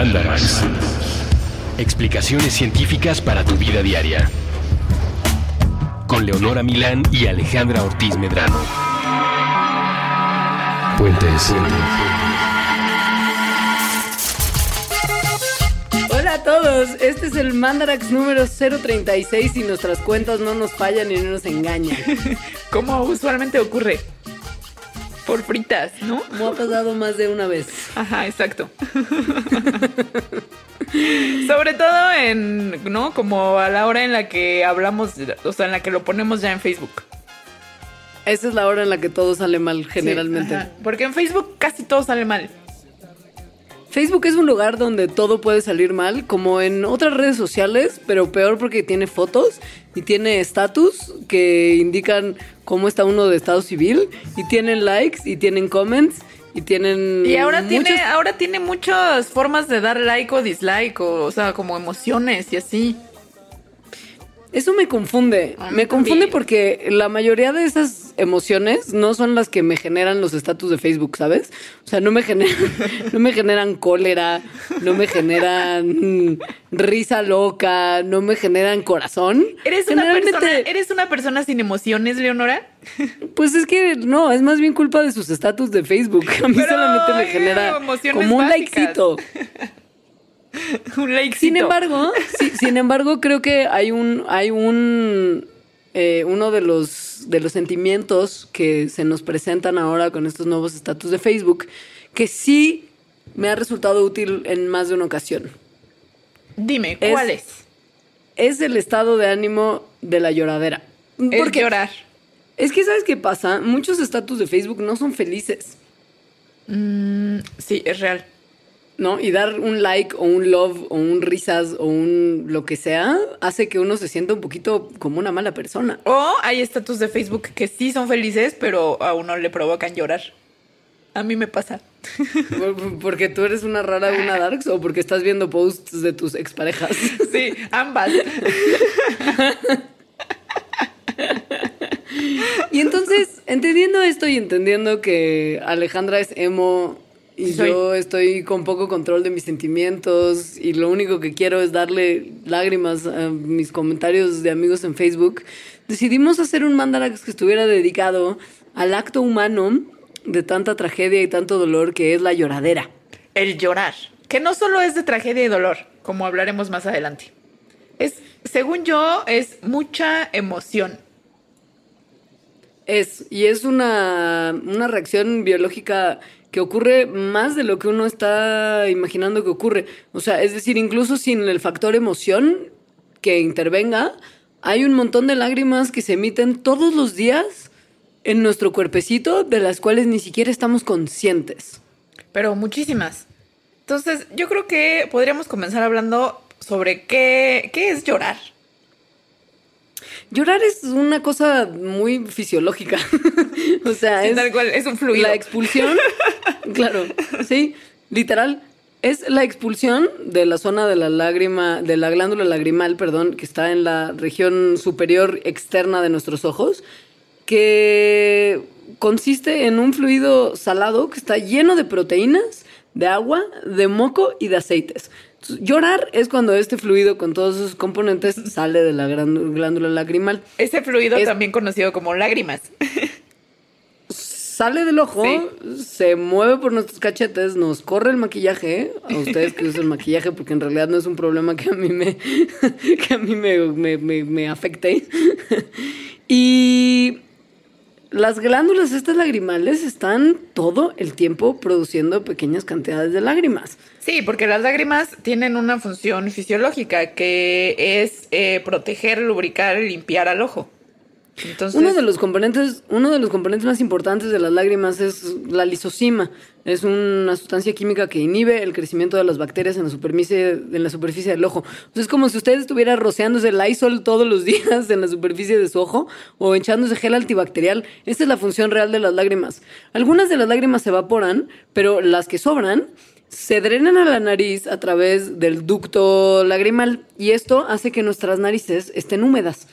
Mandarax. Explicaciones científicas para tu vida diaria. Con Leonora Milán y Alejandra Ortiz Medrano. Puentes. Hola a todos, este es el Mandarax número 036 y nuestras cuentas no nos fallan y no nos engañan. Como usualmente ocurre. Por fritas, ¿no? Me ha pasado más de una vez. Ajá, exacto. Sobre todo en, ¿no? Como a la hora en la que hablamos, o sea, en la que lo ponemos ya en Facebook. Esa es la hora en la que todo sale mal, generalmente. Porque en Facebook casi todo sale mal. Facebook es un lugar donde todo puede salir mal, como en otras redes sociales, pero peor porque tiene fotos y tiene estatus que indican cómo está uno de estado civil y tienen likes y tienen comments y tienen Y ahora muchas- tiene, ahora tiene muchas formas de dar like o dislike, o, o sea, como emociones y así. Eso me confunde. Me confunde también. porque la mayoría de esas emociones no son las que me generan los estatus de Facebook, ¿sabes? O sea, no me generan, no me generan cólera, no me generan risa loca, no me generan corazón. ¿Eres una, persona, ¿Eres una persona sin emociones, Leonora? Pues es que no, es más bien culpa de sus estatus de Facebook. A mí Pero solamente me genera como un básicas. likecito. Un. Sin embargo, sí, sin embargo, creo que hay un, hay un, eh, uno de los, de los sentimientos que se nos presentan ahora con estos nuevos estatus de Facebook, que sí me ha resultado útil en más de una ocasión. Dime, ¿cuál es? Es el estado de ánimo de la lloradera. El Porque llorar. es que, ¿sabes qué pasa? Muchos estatus de Facebook no son felices. Mm, sí, es real. ¿No? Y dar un like o un love o un risas o un lo que sea hace que uno se sienta un poquito como una mala persona. O hay estatus de Facebook que sí son felices, pero a uno le provocan llorar. A mí me pasa. Por- Porque tú eres una rara, una darks o porque estás viendo posts de tus exparejas. Sí, ambas. Y entonces, entendiendo esto y entendiendo que Alejandra es emo y Soy. yo estoy con poco control de mis sentimientos y lo único que quiero es darle lágrimas a mis comentarios de amigos en Facebook, decidimos hacer un mandarax que estuviera dedicado al acto humano de tanta tragedia y tanto dolor que es la lloradera. El llorar. Que no solo es de tragedia y dolor, como hablaremos más adelante. Es, según yo, es mucha emoción. Es, y es una, una reacción biológica que ocurre más de lo que uno está imaginando que ocurre. O sea, es decir, incluso sin el factor emoción que intervenga, hay un montón de lágrimas que se emiten todos los días en nuestro cuerpecito, de las cuales ni siquiera estamos conscientes. Pero muchísimas. Entonces, yo creo que podríamos comenzar hablando sobre qué, qué es llorar. Llorar es una cosa muy fisiológica. o sea, Sí, es... tal cual, es un fluido. La expulsión, claro, sí, literal. Es la expulsión de la zona de la lágrima, de la glándula lagrimal, perdón, que está en la región superior externa de nuestros ojos, que consiste en un fluido salado que está lleno de proteínas, de agua, de moco y de aceites. Llorar es cuando este fluido con todos sus componentes sale de la gran- glándula lagrimal. Ese fluido Es- también conocido como lágrimas. sale del ojo, se mueve por nuestros cachetes, nos corre el maquillaje, a ustedes que usan maquillaje, porque en realidad no es un problema que a mí me, que a mí me, me, me- me afecte. Y las glándulas estas lagrimales están todo el tiempo produciendo pequeñas cantidades de lágrimas. Sí, porque las lágrimas tienen una función fisiológica que es eh, proteger, lubricar y limpiar al ojo. Uno de los componentes, uno de los componentes más importantes de las lágrimas es la lisocima. Es una sustancia química que inhibe el crecimiento de las bacterias en la superficie, del ojo. O sea, es como si usted estuviera rociándose Lysol todos los días en la superficie de su ojo o echándose gel antibacterial. Esta es la función real de las lágrimas. Algunas de las lágrimas se evaporan, pero las que sobran se drenan a la nariz a través del ducto lagrimal y esto hace que nuestras narices estén húmedas.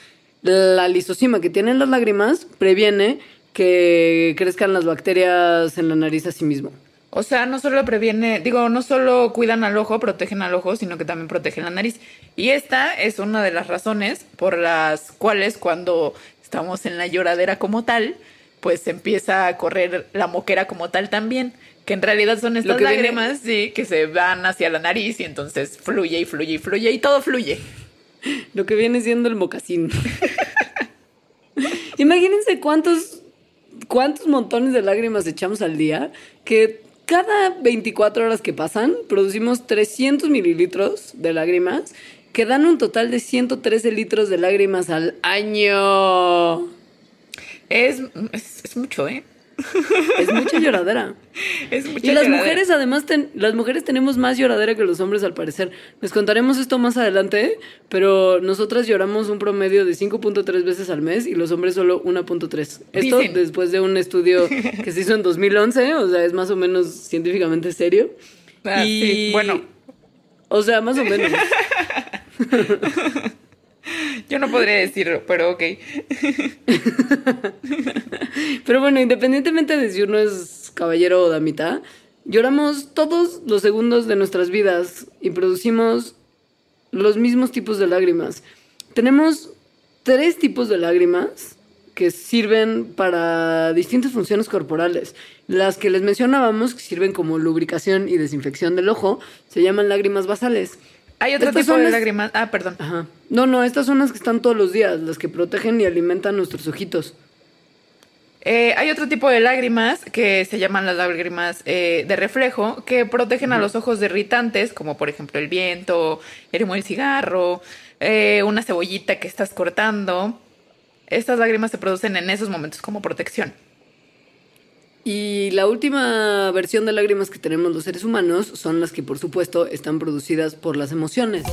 La lisocima que tienen las lágrimas previene que crezcan las bacterias en la nariz a sí mismo. O sea, no solo previene, digo, no solo cuidan al ojo, protegen al ojo, sino que también protegen la nariz. Y esta es una de las razones por las cuales cuando estamos en la lloradera como tal, pues empieza a correr la moquera como tal también, que en realidad son estas viene- lágrimas, sí, que se van hacia la nariz y entonces fluye y fluye y fluye y todo fluye. Lo que viene siendo el mocasín. Imagínense cuántos, cuántos montones de lágrimas echamos al día, que cada 24 horas que pasan producimos 300 mililitros de lágrimas, que dan un total de 113 litros de lágrimas al año. Es, es, es mucho, ¿eh? Es mucha lloradera. Es mucho. Y las mujeres, además, ten- las mujeres tenemos más lloradera que los hombres, al parecer. Les contaremos esto más adelante, pero nosotras lloramos un promedio de 5.3 veces al mes y los hombres solo 1.3. Esto Dicen. después de un estudio que se hizo en 2011, o sea, es más o menos científicamente serio. Ah, sí, bueno. O sea, más o menos. Yo no podría decirlo, pero ok. Pero bueno, independientemente de si uno es caballero o damita, lloramos todos los segundos de nuestras vidas y producimos los mismos tipos de lágrimas. Tenemos tres tipos de lágrimas que sirven para distintas funciones corporales. Las que les mencionábamos, que sirven como lubricación y desinfección del ojo, se llaman lágrimas basales. Hay otro Estas tipo son de las- lágrimas. Ah, perdón. Ajá. No, no, estas son las que están todos los días, las que protegen y alimentan nuestros ojitos. Eh, hay otro tipo de lágrimas que se llaman las lágrimas eh, de reflejo, que protegen a los ojos de irritantes, como por ejemplo el viento, el humo del cigarro, eh, una cebollita que estás cortando. Estas lágrimas se producen en esos momentos como protección. Y la última versión de lágrimas que tenemos los seres humanos son las que, por supuesto, están producidas por las emociones.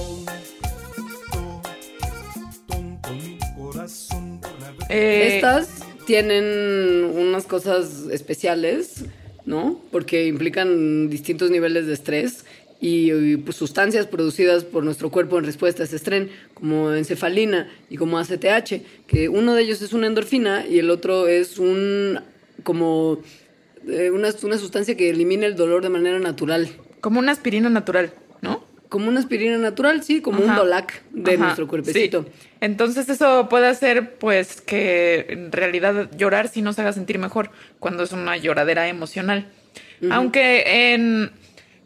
Eh, Estas tienen unas cosas especiales, ¿no? Porque implican distintos niveles de estrés y, y, pues, sustancias producidas por nuestro cuerpo en respuesta a ese estrés, como encefalina y como ACTH, que uno de ellos es una endorfina y el otro es un como eh, una, una sustancia que elimina el dolor de manera natural. Como una aspirina natural, ¿no? Como una aspirina natural, sí, como un. Dolac de Ajá, nuestro cuerpecito. sí. Entonces eso puede hacer pues que en realidad llorar sí nos haga sentir mejor cuando es una lloradera emocional. Aunque en...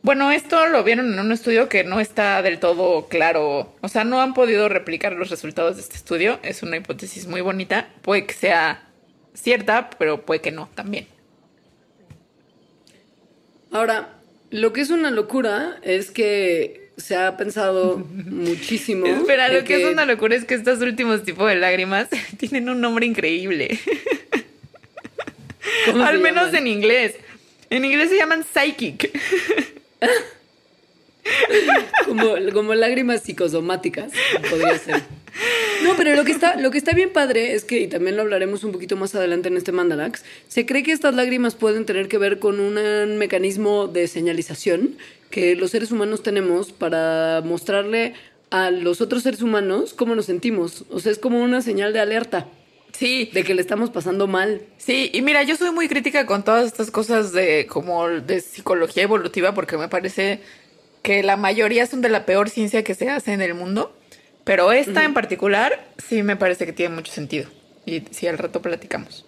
Bueno, esto lo vieron en un estudio que no está del todo claro. O sea, no han podido replicar los resultados de este estudio. Es una hipótesis muy bonita. Puede que sea cierta, pero puede que no también. Ahora, lo que es una locura es que se ha pensado muchísimo. Espera, lo que, es una locura es que estos últimos tipos de lágrimas tienen un nombre increíble. ¿Cómo Al se menos llaman? en inglés. En inglés se llaman psychic. como, como lágrimas psicosomáticas, podría ser. No, pero lo que está, lo que está bien padre es que, y también lo hablaremos un poquito más adelante en este Mandalax, se cree que estas lágrimas pueden tener que ver con un mecanismo de señalización que los seres humanos tenemos para mostrarle a los otros seres humanos cómo nos sentimos. O sea, es como una señal de alerta Sí, de que le estamos pasando mal. sí. Y mira, yo soy muy crítica con todas estas cosas de como de psicología evolutiva porque me parece que la mayoría son de la peor ciencia que se hace en el mundo. Pero esta en particular sí me parece que tiene mucho sentido. Y sí, al rato platicamos.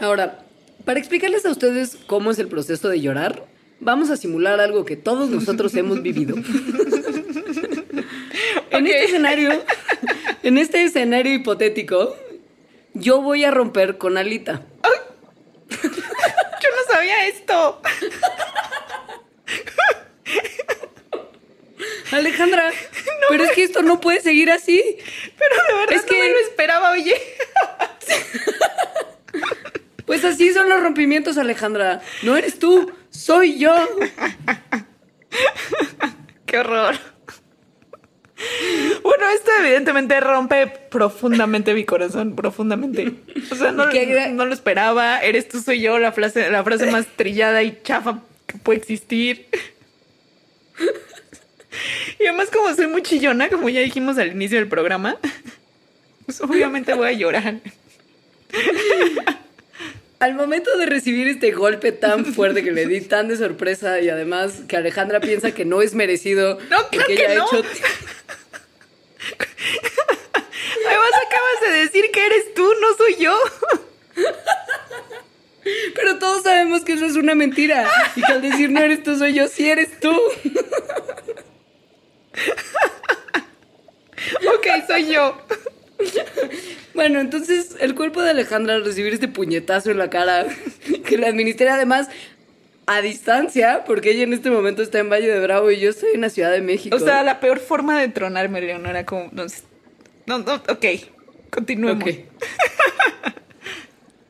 Ahora, para explicarles a ustedes cómo es el proceso de llorar, vamos a simular algo que todos nosotros hemos vivido. En este escenario, en este escenario hipotético, yo voy a romper con Alita. Yo no sabía esto. Alejandra, pero es que esto no puede seguir así. Pero de verdad Es no que- me lo esperaba, oye. Pues así son los rompimientos, Alejandra. No eres tú, soy yo. Qué horror. Bueno, esto evidentemente rompe profundamente mi corazón, profundamente. O sea, no, ¿Qué gra- no lo esperaba. Eres tú, soy yo, la frase, la frase más trillada y chafa que puede existir. Y además, como soy muy chillona, como ya dijimos al inicio del programa, pues obviamente voy a llorar. Al momento de recibir este golpe tan fuerte que le di, tan de sorpresa y además que Alejandra piensa que no es merecido No, claro que que ella no. ha hecho. Además acabas de decir que eres tú, no soy yo. Pero todos sabemos que eso es una mentira. Y que al decir no eres tú, soy yo, sí eres tú. Ok, soy yo. Bueno, entonces el cuerpo de Alejandra al recibir este puñetazo en la cara, que le administré además a distancia, porque ella en este momento está en Valle de Bravo y yo estoy en la Ciudad de México. O sea, la peor forma de tronarme, Leonora, como... No, no, no, ok, continuemos.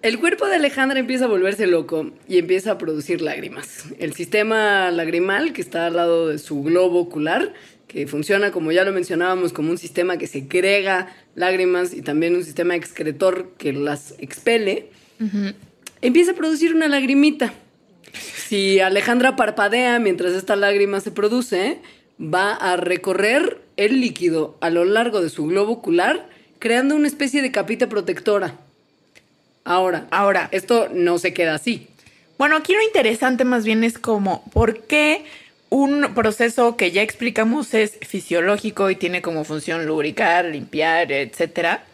El cuerpo de Alejandra empieza a volverse loco y empieza a producir lágrimas. El sistema lagrimal, que está al lado de su globo ocular, que funciona, como ya lo mencionábamos, como un sistema que segrega lágrimas y también un sistema excretor que las expele, empieza a producir una lagrimita. Si Alejandra parpadea mientras esta lágrima se produce, va a recorrer el líquido a lo largo de su globo ocular, creando una especie de capita protectora. Ahora, Ahora. esto no se queda así. Bueno, aquí lo interesante más bien es como, ¿por qué un proceso que ya explicamos es fisiológico y tiene como función lubricar, limpiar, etcétera?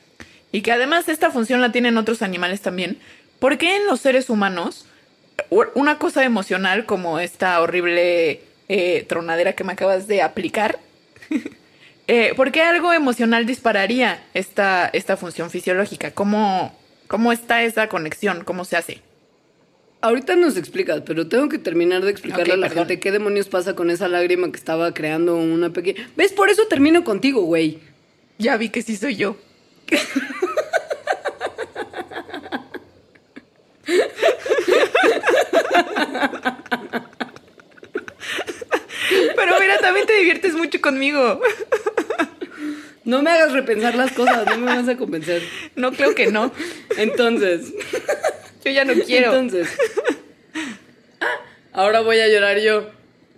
Y que además esta función la tienen otros animales también. ¿Por qué en los seres humanos una cosa emocional como esta horrible eh, tronadera que me acabas de aplicar? eh, ¿Por qué algo emocional dispararía esta, esta función fisiológica? ¿Cómo, ¿Cómo está esa conexión? ¿Cómo se hace? Ahorita nos explicas, pero tengo que terminar de explicarle a la perdón. gente qué demonios pasa con esa lágrima que estaba creando una pequeña... ¿Ves? Por eso termino contigo, güey. Ya vi que sí soy yo. Pero mira, también te diviertes mucho conmigo. No me hagas repensar las cosas, no me vas a convencer. No creo que no. Entonces, Yo ya no quiero. entonces... Ah, Ahora voy a llorar yo.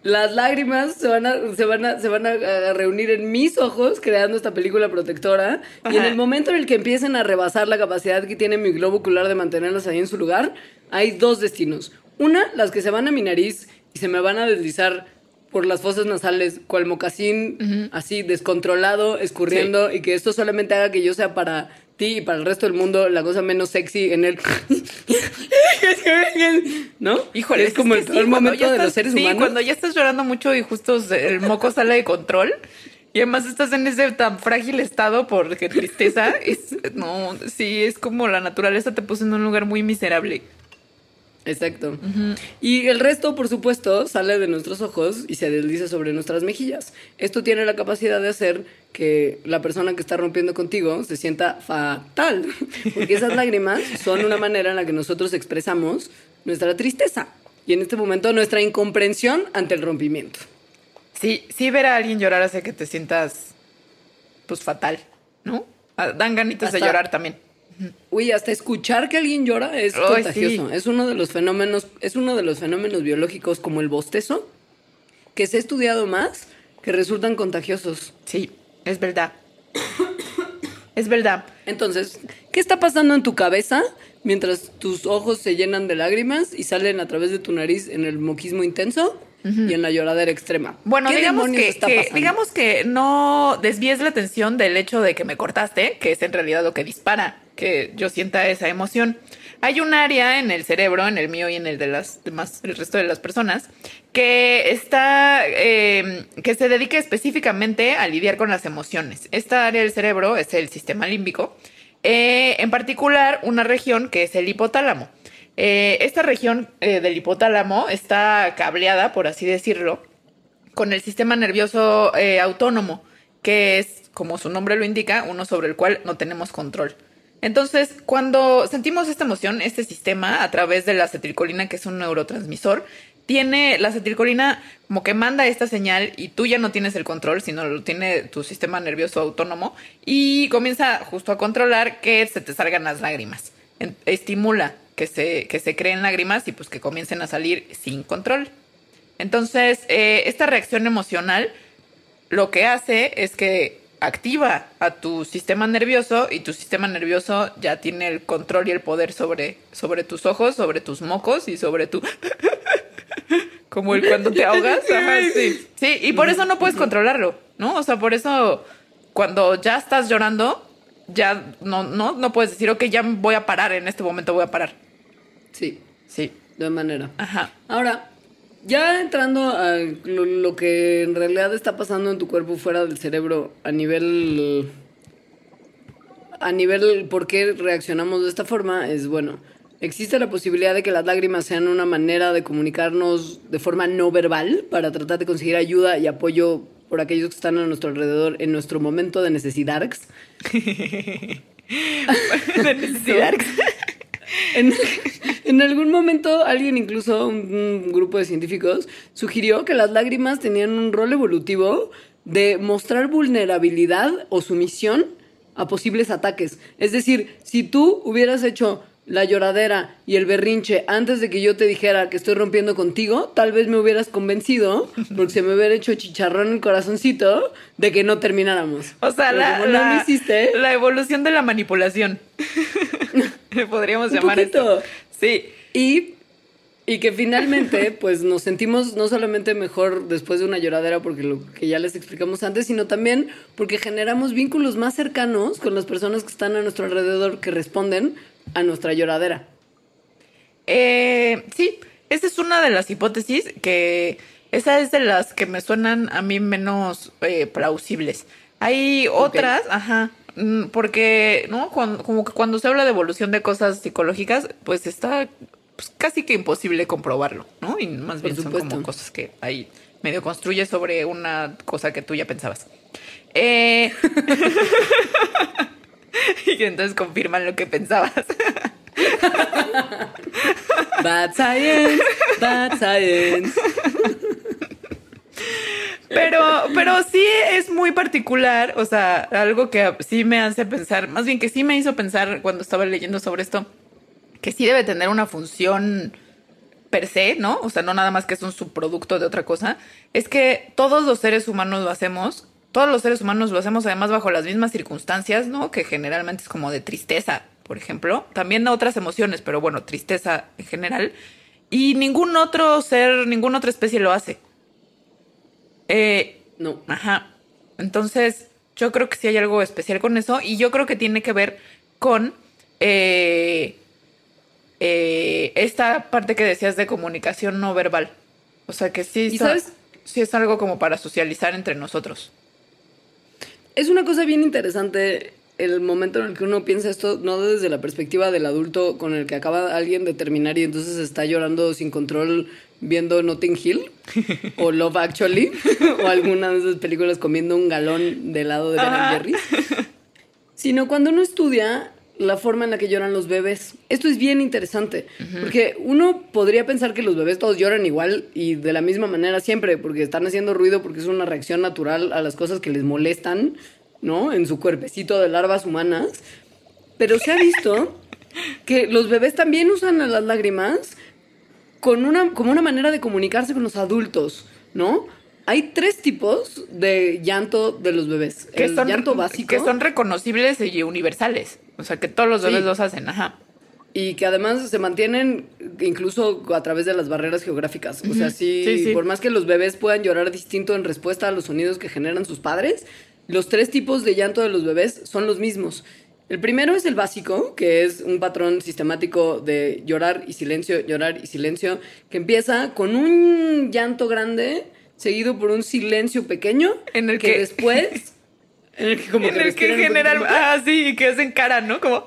Las lágrimas se van a, se van a, se van a, reunir en mis ojos creando esta película protectora. Y en Ajá. el momento en el que empiecen a rebasar la capacidad que tiene mi globo ocular de mantenerlas ahí en su lugar, hay dos destinos. Una, las que se van a mi nariz y se me van a deslizar por las fosas nasales, cual mocasín, así descontrolado, escurriendo, y que esto solamente haga que yo sea para ti y para el resto del mundo la cosa menos sexy en el... ¿No? Híjole, es como que el sí, momento de los seres sí, humanos. cuando ya estás llorando mucho y justo el moco sale de control. Y además estás en ese tan frágil estado porque tristeza. Es, no, sí, es como la naturaleza te puso en un lugar muy miserable. Exacto. Y el resto, por supuesto, sale de nuestros ojos y se desliza sobre nuestras mejillas. Esto tiene la capacidad de hacer que la persona que está rompiendo contigo se sienta fatal. Porque esas lágrimas son una manera en la que nosotros expresamos nuestra tristeza. Y en este momento nuestra incomprensión ante el rompimiento. Sí, sí ver a alguien llorar hace que te sientas pues fatal, ¿no? Ah, Dan ganitas de llorar también. Uy, hasta escuchar que alguien llora es contagioso. sí. Es uno de los fenómenos, es uno de los fenómenos biológicos como el bostezo que se ha estudiado más que resultan contagiosos. Sí, es verdad. Es verdad. Entonces, ¿qué está pasando en tu cabeza mientras tus ojos se llenan de lágrimas y ssalen a través de tu nariz en el moquismo intenso y en la lloradera extrema? Bueno, ¿Qué digamos que, que- digamos que no desvíes la atención del hecho de que me cortaste, que es en realidad lo que dispara que yo sienta esa emoción. Hay un área en el cerebro, en el mío y en el de las demás, el resto de las personas, que está, eh, que se dedica específicamente a lidiar con las emociones. Esta área del cerebro es el sistema límbico, eh, en particular una región que es el hipotálamo. Eh, esta región eh, del hipotálamo está cableada, por así decirlo, con el sistema nervioso autónomo, que es, como su nombre lo indica, uno sobre el cual no tenemos control. Entonces, cuando sentimos esta emoción, este sistema, a través de la acetilcolina, que es un neurotransmisor, tiene la acetilcolina como que manda esta señal y tú ya no tienes el control, sino lo tiene tu sistema nervioso autónomo y comienza justo a controlar que se te salgan las lágrimas. Estimula que se, que se creen lágrimas y pues que comiencen a salir sin control. Entonces, eh, esta reacción emocional lo que hace es que activa a tu sistema nervioso y tu sistema nervioso ya tiene el control y el poder sobre, sobre tus ojos, sobre tus mocos y sobre tu... Como el cuando te ahogas. Ajá, sí. Sí, y por eso no puedes controlarlo, ¿no? O sea, por eso cuando ya estás llorando, ya no, no, no puedes decir, ok, ya voy a parar, en este momento voy a parar. Sí, Sí. de manera. Ajá. Ahora, ya entrando a lo, lo que en realidad está pasando en tu cuerpo fuera del cerebro a nivel a nivel por qué reaccionamos de esta forma es bueno. Existe la posibilidad de que las lágrimas sean una manera de comunicarnos de forma no verbal para tratar de conseguir ayuda y apoyo por aquellos que están a nuestro alrededor en nuestro momento de necesidad. De necesidad. En, en algún momento alguien, incluso un, un grupo de científicos, sugirió que las lágrimas tenían un rol evolutivo de mostrar vulnerabilidad o sumisión a posibles ataques. Es decir, si tú hubieras hecho la lloradera y el berrinche antes de que yo te dijera que estoy rompiendo contigo, tal vez me hubieras convencido, porque se me hubiera hecho chicharrón el corazoncito, de que no termináramos. O sea, Pero la, como no la- lo hiciste, la evolución de la manipulación. Podríamos llamar esto. Sí. Y, y que finalmente, pues nos sentimos no solamente mejor después de una lloradera, porque lo que ya les explicamos antes, sino también porque generamos vínculos más cercanos con las personas que están a nuestro alrededor que responden a nuestra lloradera. Eh, sí, esa es una de las hipótesis que esa es de las que me suenan a mí menos eh, plausibles. Hay otras, ajá, porque no, Cuando- como que cuando se habla de evolución de cosas psicológicas, pues está pues, casi que imposible comprobarlo, ¿no? Y más bien son como cosas que ahí medio construyes sobre una cosa que tú ya pensabas. Eh, y entonces confirman lo que pensabas. Bad science, bad science. Pero, pero sí es muy particular, o sea, algo que sí me hace pensar, más bien que sí me hizo pensar cuando estaba leyendo sobre esto, que sí debe tener una función per se, ¿no? O sea, no nada más que es un subproducto de otra cosa, es que todos los seres humanos lo hacemos, todos los seres humanos lo hacemos además bajo las mismas circunstancias, ¿no? Que generalmente es como de tristeza, por ejemplo, también otras emociones, pero bueno, tristeza en general, y ningún otro ser, ninguna otra especie lo hace. Eh, No. Ajá. Entonces, yo creo que sí hay algo especial con eso y yo creo que tiene que ver con eh, eh, esta parte que decías de comunicación no verbal. O sea, que sí, sí es algo como para socializar entre nosotros. Es una cosa bien interesante el momento en el que uno piensa esto, no desde la perspectiva del adulto con el que acaba alguien de terminar y entonces está llorando sin control viendo Notting Hill o Love Actually o alguna de esas películas comiendo un galón de helado de Ben Ajá. Jerry's, sino cuando uno estudia la forma en la que lloran los bebés. Esto es bien interesante, porque uno podría pensar que los bebés todos lloran igual y de la misma manera siempre, porque están haciendo ruido, porque es una reacción natural a las cosas que les molestan, ¿no? En su cuerpecito de larvas humanas. Pero se ha visto que los bebés también usan a las lágrimas con una, como una manera de comunicarse con los adultos, ¿no? Hay tres tipos de llanto de los bebés. Que el son, llanto básico. que son reconocibles y universales. O sea, que todos los bebés Sí. los hacen. Ajá. Y que además se mantienen incluso a través de las barreras geográficas. O sea, sí, Sí, sí. por más que los bebés puedan llorar distinto en respuesta a los sonidos que generan sus padres, los tres tipos de llanto de los bebés son los mismos. El primero es el básico, que es un patrón sistemático de llorar y silencio, llorar y silencio, que empieza con un llanto grande seguido por un silencio pequeño, En el que- después... En el que como en el que respiran un general, ah, sí, y que hacen cara, ¿no? Como,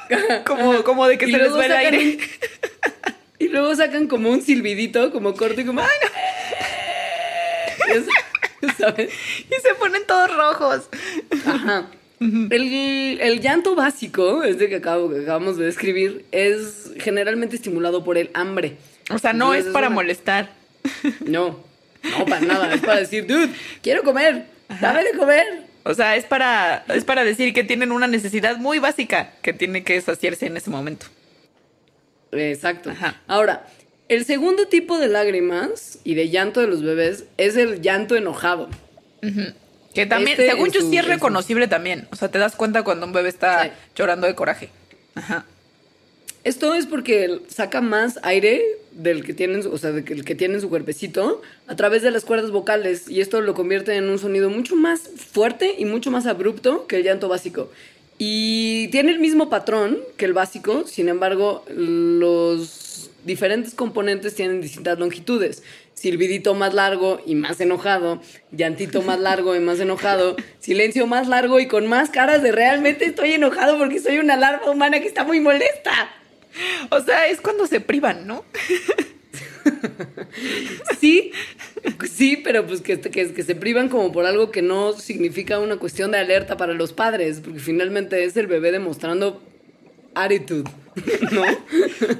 como, como de que Y se les va el aire. un- y luego sacan como un silbidito, como corto y como. ¡Ay, no! ¿Sabes? Y se ponen todos rojos. Ajá. El, el llanto básico, este que, acabo, que acabamos de describir, es generalmente estimulado por el hambre. O sea, no Entonces, es para una- molestar. No, no para nada. Es para decir, dude, quiero comer. Dame de comer. O sea, es para, es para decir que tienen una necesidad muy básica que tiene que saciarse en ese momento. Exacto. Ajá. Ahora, el segundo tipo de lágrimas y de llanto de los bebés es el llanto enojado. Que también, Este según yo, su- sí es su- reconocible también. O sea, te das cuenta cuando un bebé está Sí. llorando de coraje. Ajá. Esto es porque saca más aire del que tiene, en su- o sea, del que, el que tiene en su cuerpecito a través de las cuerdas vocales y esto lo convierte en un sonido mucho más fuerte y mucho más abrupto que el llanto básico. Y tiene el mismo patrón que el básico, sin embargo, los diferentes componentes tienen distintas longitudes. Silbidito más largo y más enojado, llantito más largo y más enojado, silencio más largo y con más caras de realmente estoy enojado porque soy una larva humana que está muy molesta. O sea, es cuando se privan, ¿no? Sí, sí, pero pues que, que, que se privan como por algo que no significa una cuestión de alerta para los padres, porque finalmente es el bebé demostrando attitude, ¿no?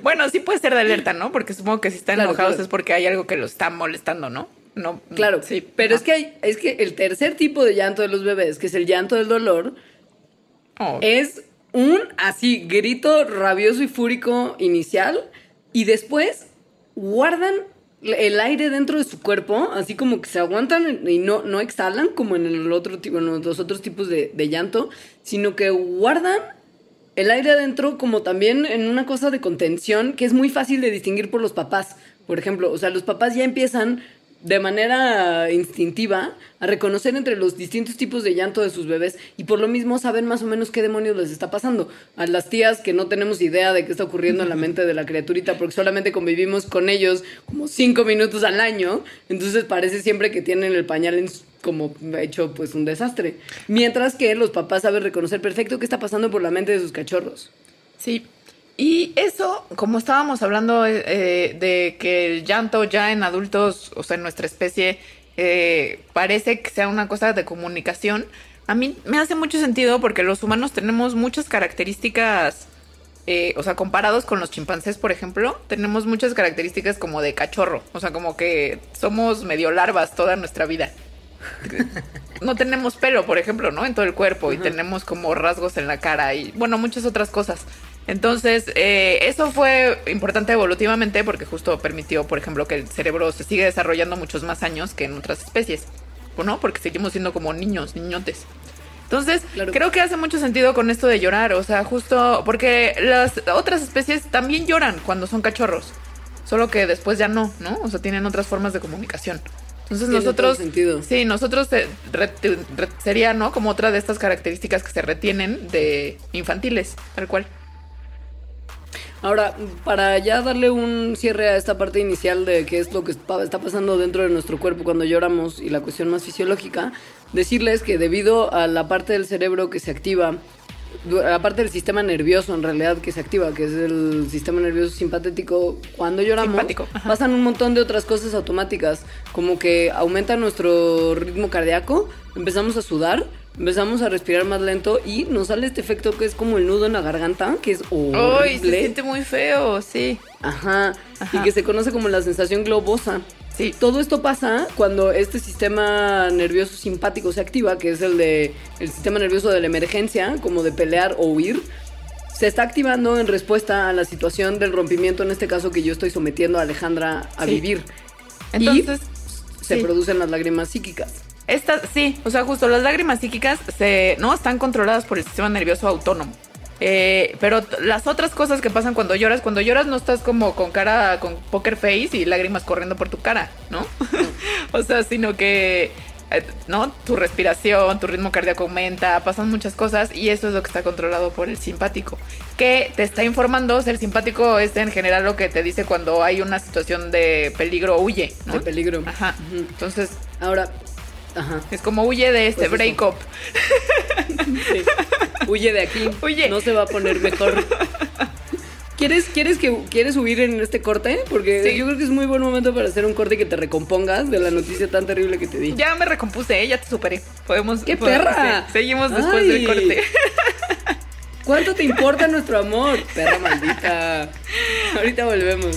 Bueno, sí puede ser de alerta, ¿no? Porque supongo que si están Claro, enojados claro. es porque hay algo que los está molestando, ¿no? No. Claro, sí. pero Ah. es que hay, es que el tercer tipo de llanto de los bebés, que es el llanto del dolor, Oh. es un así grito rabioso y fúrico inicial y después guardan el aire dentro de su cuerpo, así como que se aguantan y no, no exhalan como en el otro tipo, en los otros tipos de, de llanto, sino que guardan el aire adentro como también en una cosa de contención que es muy fácil de distinguir por los papás. Por ejemplo, o sea, los papás ya empiezan de manera instintiva a reconocer entre los distintos tipos de llanto de sus bebés y por lo mismo saben más o menos qué demonios les está pasando. A las tías que no tenemos idea de qué está ocurriendo en la mente de la criaturita porque solamente convivimos con ellos como cinco minutos al año, entonces parece siempre que tienen el pañal en su- como hecho pues un desastre. Mientras que los papás saben reconocer perfecto qué está pasando por la mente de sus cachorros. Sí. Y eso, como estábamos hablando eh, de que el llanto ya en adultos, o sea, en nuestra especie, eh, parece que sea una cosa de comunicación, a mí me hace mucho sentido porque los humanos tenemos muchas características, eh, o sea, comparados con los chimpancés, por ejemplo, tenemos muchas características como de cachorro, o sea, como que somos medio larvas toda nuestra vida. No tenemos pelo, por ejemplo, ¿no? En todo el cuerpo y tenemos como rasgos en la cara y, bueno, muchas otras cosas. Entonces, eh, eso fue importante evolutivamente porque justo permitió, por ejemplo, que el cerebro se siga desarrollando muchos más años que en otras especies, ¿no? Porque seguimos siendo como niños, niñotes. Entonces, Claro. creo que hace mucho sentido con esto de llorar, o sea, justo porque las otras especies también lloran cuando son cachorros, solo que después ya no, ¿no? O sea, tienen otras formas de comunicación. Entonces Tiene nosotros, sí, nosotros eh, re- re- sería, ¿no? Como otra de estas características que se retienen de infantiles, tal cual. Ahora, para ya darle un cierre a esta parte inicial de qué es lo que está pasando dentro de nuestro cuerpo cuando lloramos y la cuestión más fisiológica, decirles que debido a la parte del cerebro que se activa, la parte del sistema nervioso en realidad que se activa, que es el sistema nervioso simpatético, cuando lloramos, Simpático, pasan un montón de otras cosas automáticas, como que aumenta nuestro ritmo cardíaco, empezamos a sudar, empezamos a respirar más lento y nos sale este efecto que es como el nudo en la garganta, que es horrible. ¡Ay! Se siente muy feo, sí. Ajá, Ajá. y que se conoce como la sensación globosa. Sí. Todo esto pasa cuando este sistema nervioso simpático se activa, que es el de el sistema nervioso de la emergencia, como de pelear o huir. Se está activando en respuesta a la situación del rompimiento, en este caso que yo estoy sometiendo a Alejandra a Sí. vivir. Entonces, y se sí. producen las lágrimas psíquicas. Estas, sí, o sea, justo las lágrimas psíquicas se, no están controladas por el sistema nervioso autónomo. Eh, pero las otras cosas que pasan cuando lloras, cuando lloras no estás como con cara, con poker face y lágrimas corriendo por tu cara, ¿no? o sea, sino que, eh, ¿no? Tu respiración, tu ritmo cardíaco aumenta, pasan muchas cosas y eso es lo que está controlado por el simpático. Que te está informando, o sea, el simpático es en general lo que te dice cuando hay una situación de peligro, huye, ¿no? De peligro. Ajá. Entonces, Ahora, ajá. es como huye de este Pues eso. break up. Sí. Huye de aquí. Huye. No se va a poner mejor. ¿Quieres, quieres, que, ¿Quieres huir en este corte? Porque Sí. yo creo que es muy buen momento para hacer un corte y que te recompongas de la noticia tan terrible que te di. Ya me recompuse, ¿eh? ya te superé. Podemos. ¡Qué podemos- perra! sí, seguimos después Ay. del corte. ¿Cuánto te importa nuestro amor? Perra maldita. Ahorita volvemos.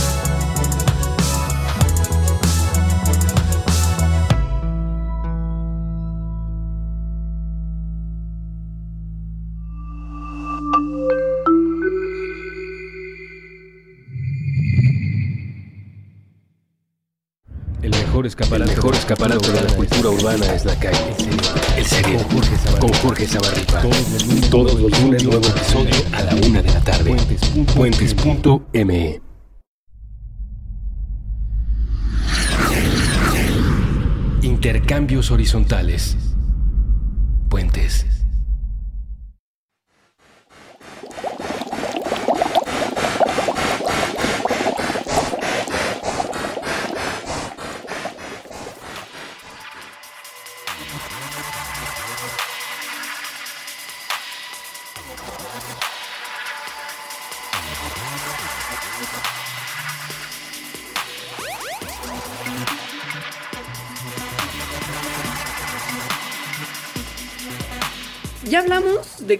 Mejor escaparate, mejor escaparate de la cultura urbana es la calle. El cerebro. Con Jorge Zabarripa. Todos los lunes nuevo episodio a la una de la tarde. Puentes.me. Intercambios horizontales. Puentes.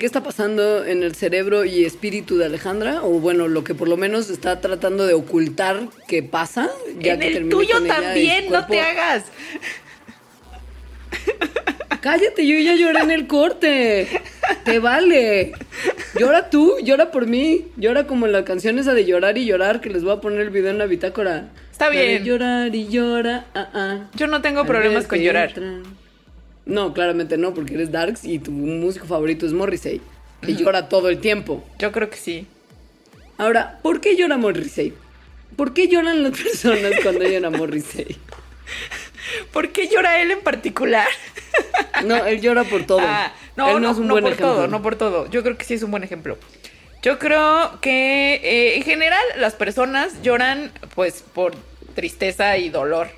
Qué está pasando en el cerebro y espíritu de Alejandra, o bueno, lo que por lo menos está tratando de ocultar que pasa. Ya en que el tuyo con ella también, no cuerpo. te hagas. Cállate, yo ya lloré en el corte. Te vale. Llora tú, llora por mí. Llora como en la canción esa de llorar y llorar, que les voy a poner el video en la bitácora. Está bien. llorar y llora. ah, ah. Yo no tengo problemas con llorar. entran. No, claramente no, porque eres Darks y tu músico favorito es Morrissey. Y llora todo el tiempo. Yo creo que sí. Ahora, ¿por qué llora Morrissey? ¿Por qué lloran las personas cuando oyen a Morrissey? ¿Por qué llora él en particular? No, él llora por todo. Ah, no, él no, no, es un no buen por ejemplo. todo, no por todo. Yo creo que sí es un buen ejemplo. Yo creo que eh, en general las personas lloran pues por tristeza y dolor.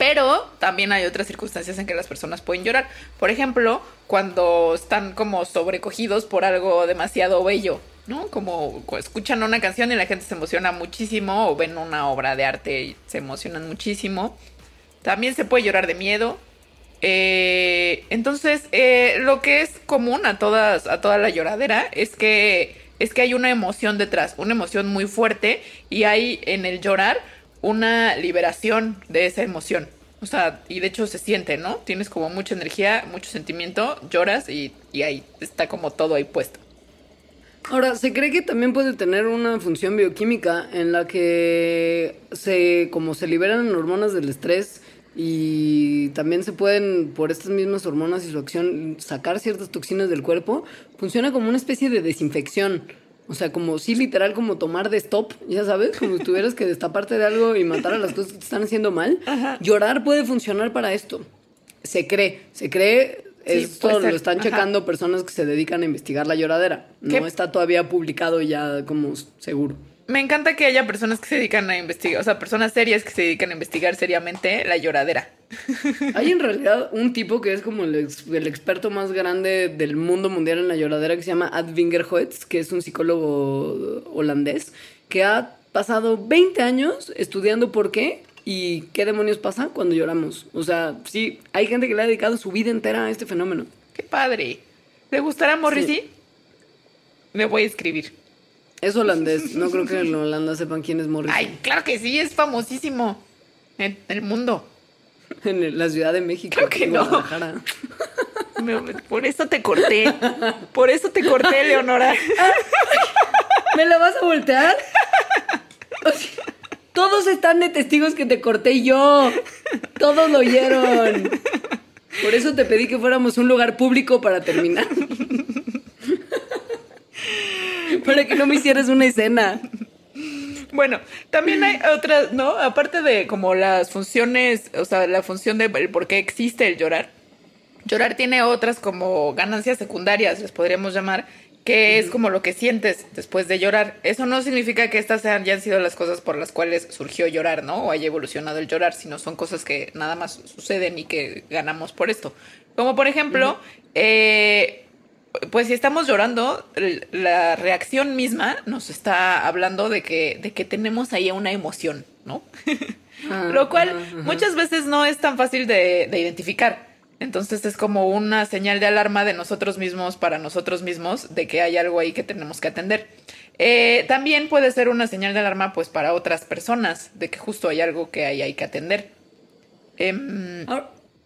Pero también hay otras circunstancias en que las personas pueden llorar. Por ejemplo, cuando están como sobrecogidos por algo demasiado bello, ¿no? Como cu- escuchan una canción y la gente se emociona muchísimo o ven una obra de arte y se emocionan muchísimo. También se puede llorar de miedo. Eh, entonces, eh, lo que es común a todas, a toda la lloradera es que es que hay una emoción detrás, una emoción muy fuerte y hay en el llorar una liberación de esa emoción. O sea, y de hecho se siente, ¿no? Tienes como mucha energía, mucho sentimiento, lloras y, y ahí está como todo ahí puesto. Ahora, se cree que también puede tener una función bioquímica en la que se, como se liberan hormonas del estrés y también se pueden, por estas mismas hormonas y su acción, sacar ciertas toxinas del cuerpo, funciona como una especie de desinfección. O sea, como sí, literal, como tomar de stop, ya sabes, como si tuvieras que destaparte de algo y matar a las cosas que te están haciendo mal. Llorar puede funcionar para esto. Se cree, se cree. Sí, esto lo están Ajá. checando personas que se dedican a investigar la lloradera. ¿Qué? No está todavía publicado ya como seguro. Me encanta que haya personas que se dedican a investigar, o sea, personas serias que se dedican a investigar seriamente la lloradera. Hay en realidad un tipo que es como el, ex- el experto más grande del mundo mundial en la lloradera que se llama Ad Vingerhoets, que es un psicólogo holandés, que ha pasado 20 años estudiando por qué y qué demonios pasa cuando lloramos. O sea, sí, hay gente que le ha dedicado su vida entera a este fenómeno. Qué padre. ¿Le gustará Morrissey? Le voy a escribir. Es holandés, no creo que en Holanda sepan quién es Morrissey. Ay, claro que sí, es famosísimo en el mundo. En la Ciudad de México. Creo que no. Por eso te corté. Por eso te corté, Leonora. ¿Me la vas a voltear? O sea, todos están de testigos que te corté yo. Todos lo oyeron. Por eso te pedí que fuéramos un lugar público para terminar. Para que no me hicieras una escena. Bueno, también hay otras, ¿no? Aparte de como las funciones, o sea, la función de por qué existe el llorar. Llorar tiene otras como ganancias secundarias, les podríamos llamar, que es como lo que sientes después de llorar. Eso no significa que estas sean, ya han sido las cosas por las cuales surgió llorar, ¿no? O haya evolucionado el llorar, sino son cosas que nada más suceden y que ganamos por esto. Como por ejemplo, eh, pues si estamos llorando, la reacción misma nos está hablando de que, de que tenemos ahí una emoción, ¿no? Ah, Lo cual muchas veces no es tan fácil de, de identificar. Entonces es como una señal de alarma de nosotros mismos para nosotros mismos de que hay algo ahí que tenemos que atender. Eh, también puede ser una señal de alarma pues para otras personas de que justo hay algo que hay, hay que atender. Em,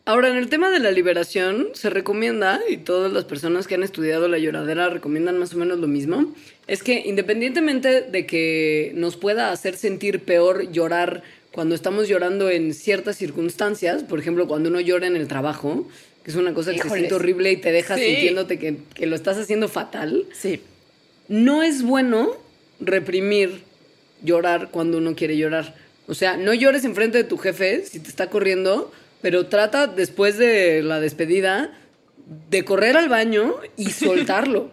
Ahora- en el tema de la liberación, se recomienda, y todas las personas que han estudiado la lloradera recomiendan más o menos lo mismo, es que independientemente de que nos pueda hacer sentir peor llorar cuando estamos llorando en ciertas circunstancias, por ejemplo, cuando uno llora en el trabajo, que es una cosa que se Híjoles. siente horrible y te deja Sí. sintiéndote que, que lo estás haciendo fatal, sí. no es bueno reprimir llorar cuando uno quiere llorar. O sea, no llores enfrente de tu jefe si te está corriendo, pero trata después de la despedida de correr al baño y soltarlo.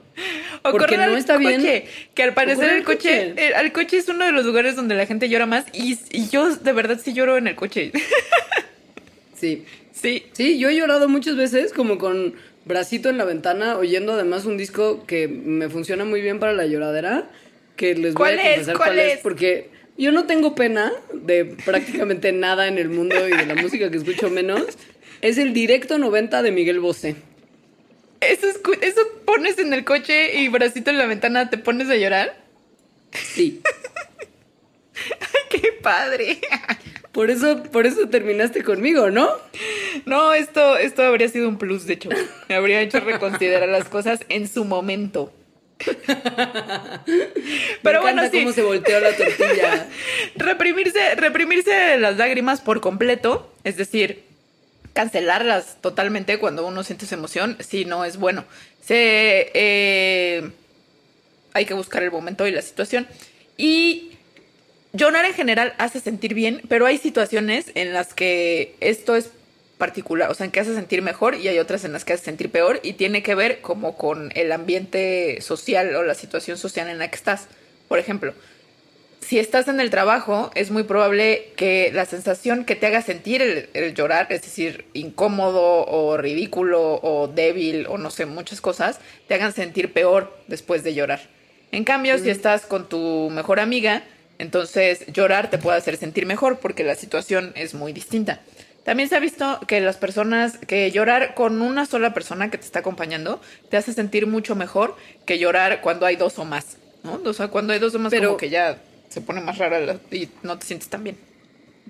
O Porque correr no al está bien. coche, que al parecer el coche, coche. el, al coche es uno de los lugares donde la gente llora más y, y yo de verdad sí lloro en el coche. Sí. sí. Sí, yo he llorado muchas veces como con bracito en la ventana, oyendo además un disco que me funciona muy bien para la lloradera, que les voy ¿Cuál a confesar ¿Cuál cuál es, es? porque yo no tengo pena de prácticamente nada en el mundo y de la música que escucho menos. Es el directo 90 de Miguel Bosé. Eso, escu- eso pones en el coche y bracito en la ventana te pones a llorar. Sí. ¡Qué padre! Por eso, por eso terminaste conmigo, ¿no? No, esto, esto habría sido un plus, de hecho. Me habría hecho reconsiderar las cosas en su momento. Pero Pero bueno, sí. cómo se volteó la tortilla. reprimirse, reprimirse las lágrimas por completo, es decir, cancelarlas totalmente cuando uno siente esa emoción, sí, no es bueno. Se, eh, hay que buscar el momento y la situación. Y llorar en general hace sentir bien, pero hay situaciones en las que esto es particular, o sea, en que hace sentir mejor y hay otras en las que hace sentir peor y tiene que ver como con el ambiente social o la situación social en la que estás. Por ejemplo, si estás en el trabajo, es muy probable que la sensación que te haga sentir el, el llorar, es decir, incómodo o ridículo o débil o no sé, muchas cosas, te hagan sentir peor después de llorar. En cambio, si estás con tu mejor amiga, entonces llorar te puede hacer sentir mejor porque la situación es muy distinta. También se ha visto que las personas, que llorar con una sola persona que te está acompañando, te hace sentir mucho mejor que llorar cuando hay dos o más, ¿no? O sea, cuando hay dos o más Pero- como que ya se pone más rara la- y no te sientes tan bien.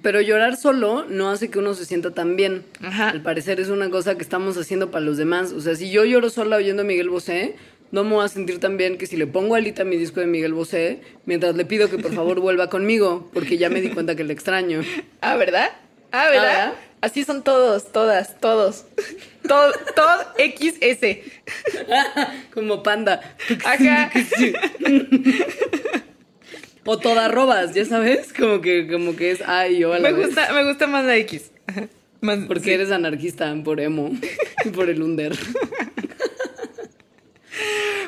Pero llorar solo no hace que uno se sienta tan bien. Ajá. Al parecer es una cosa que estamos haciendo para los demás. O sea, si yo lloro sola oyendo a Miguel Bosé, no me voy a sentir tan bien que si le pongo a Alita mi disco de Miguel Bosé, mientras le pido que por favor vuelva conmigo, porque ya me di cuenta que le extraño. Ah, ¿verdad? Ah, ¿verdad? ¿verdad? Así son todos, todas, todos. Todo, todo XS. Como panda. Ajá. o todas arrobas, ya sabes, como que, como que es A y O a la Me vez. gusta, me gusta más la X. Más, Porque sí. eres anarquista por emo y por el under.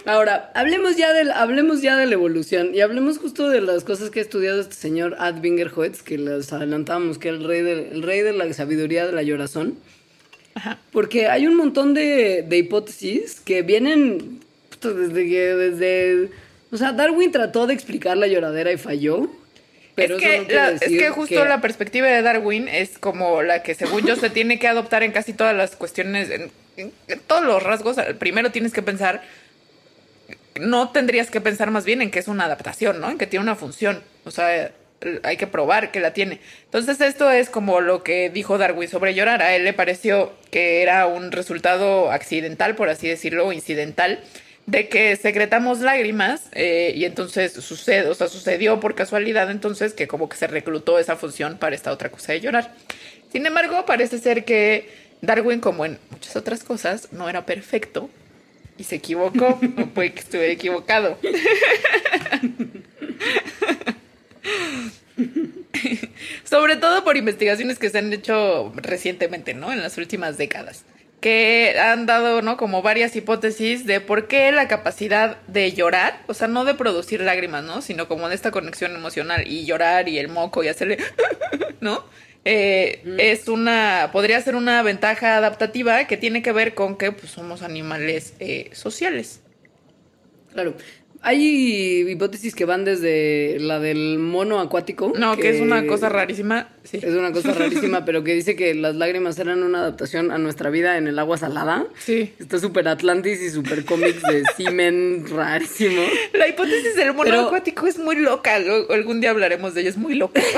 Ahora, hablemos ya, del, hablemos ya de la evolución y hablemos justo de las cosas que ha estudiado este señor Advinger Hoetz, que les adelantábamos que era el rey, de, el rey de la sabiduría de la llorazón. Porque hay un montón de, de hipótesis que vienen desde que, desde... O sea, Darwin trató de explicar la lloradera y falló. Pero es, que no la- es que justo la perspectiva de Darwin es como la que según yo se tiene que adoptar en casi todas las cuestiones, en, en- todos los rasgos. Primero tienes que pensar, no tendrías que pensar más bien en que es una adaptación, ¿no? En que tiene una función. O sea, hay que probar que la tiene. Entonces esto es como lo que dijo Darwin sobre llorar. A él le pareció que era un resultado accidental, por así decirlo, incidental, de que secretamos lágrimas eh, y entonces sucede, o sea, sucedió por casualidad entonces que como que se reclutó esa función para esta otra cosa de llorar. Sin embargo, parece ser que Darwin, como en muchas otras cosas, no era perfecto y se equivocó, o puede que estuviera equivocado. Sobre todo por investigaciones que se han hecho recientemente, ¿no? En las últimas décadas. Que han dado, ¿no? Como varias hipótesis de por qué la capacidad de llorar, o sea, no de producir lágrimas, ¿no? Sino como de esta conexión emocional y llorar y el moco y hacerle, ¿no? Eh, Es una, podría ser una ventaja adaptativa que tiene que ver con que pues, somos animales eh, sociales. Claro. Hay hipótesis que van desde la del mono acuático. No, que, es una cosa rarísima. Sí. Es una cosa rarísima, pero que dice que las lágrimas eran una adaptación a nuestra vida en el agua salada. Sí. Está súper Atlantis y súper cómics de Semen rarísimo. La hipótesis del mono Pero- acuático es muy loca. Algún día hablaremos de ella, es muy loca.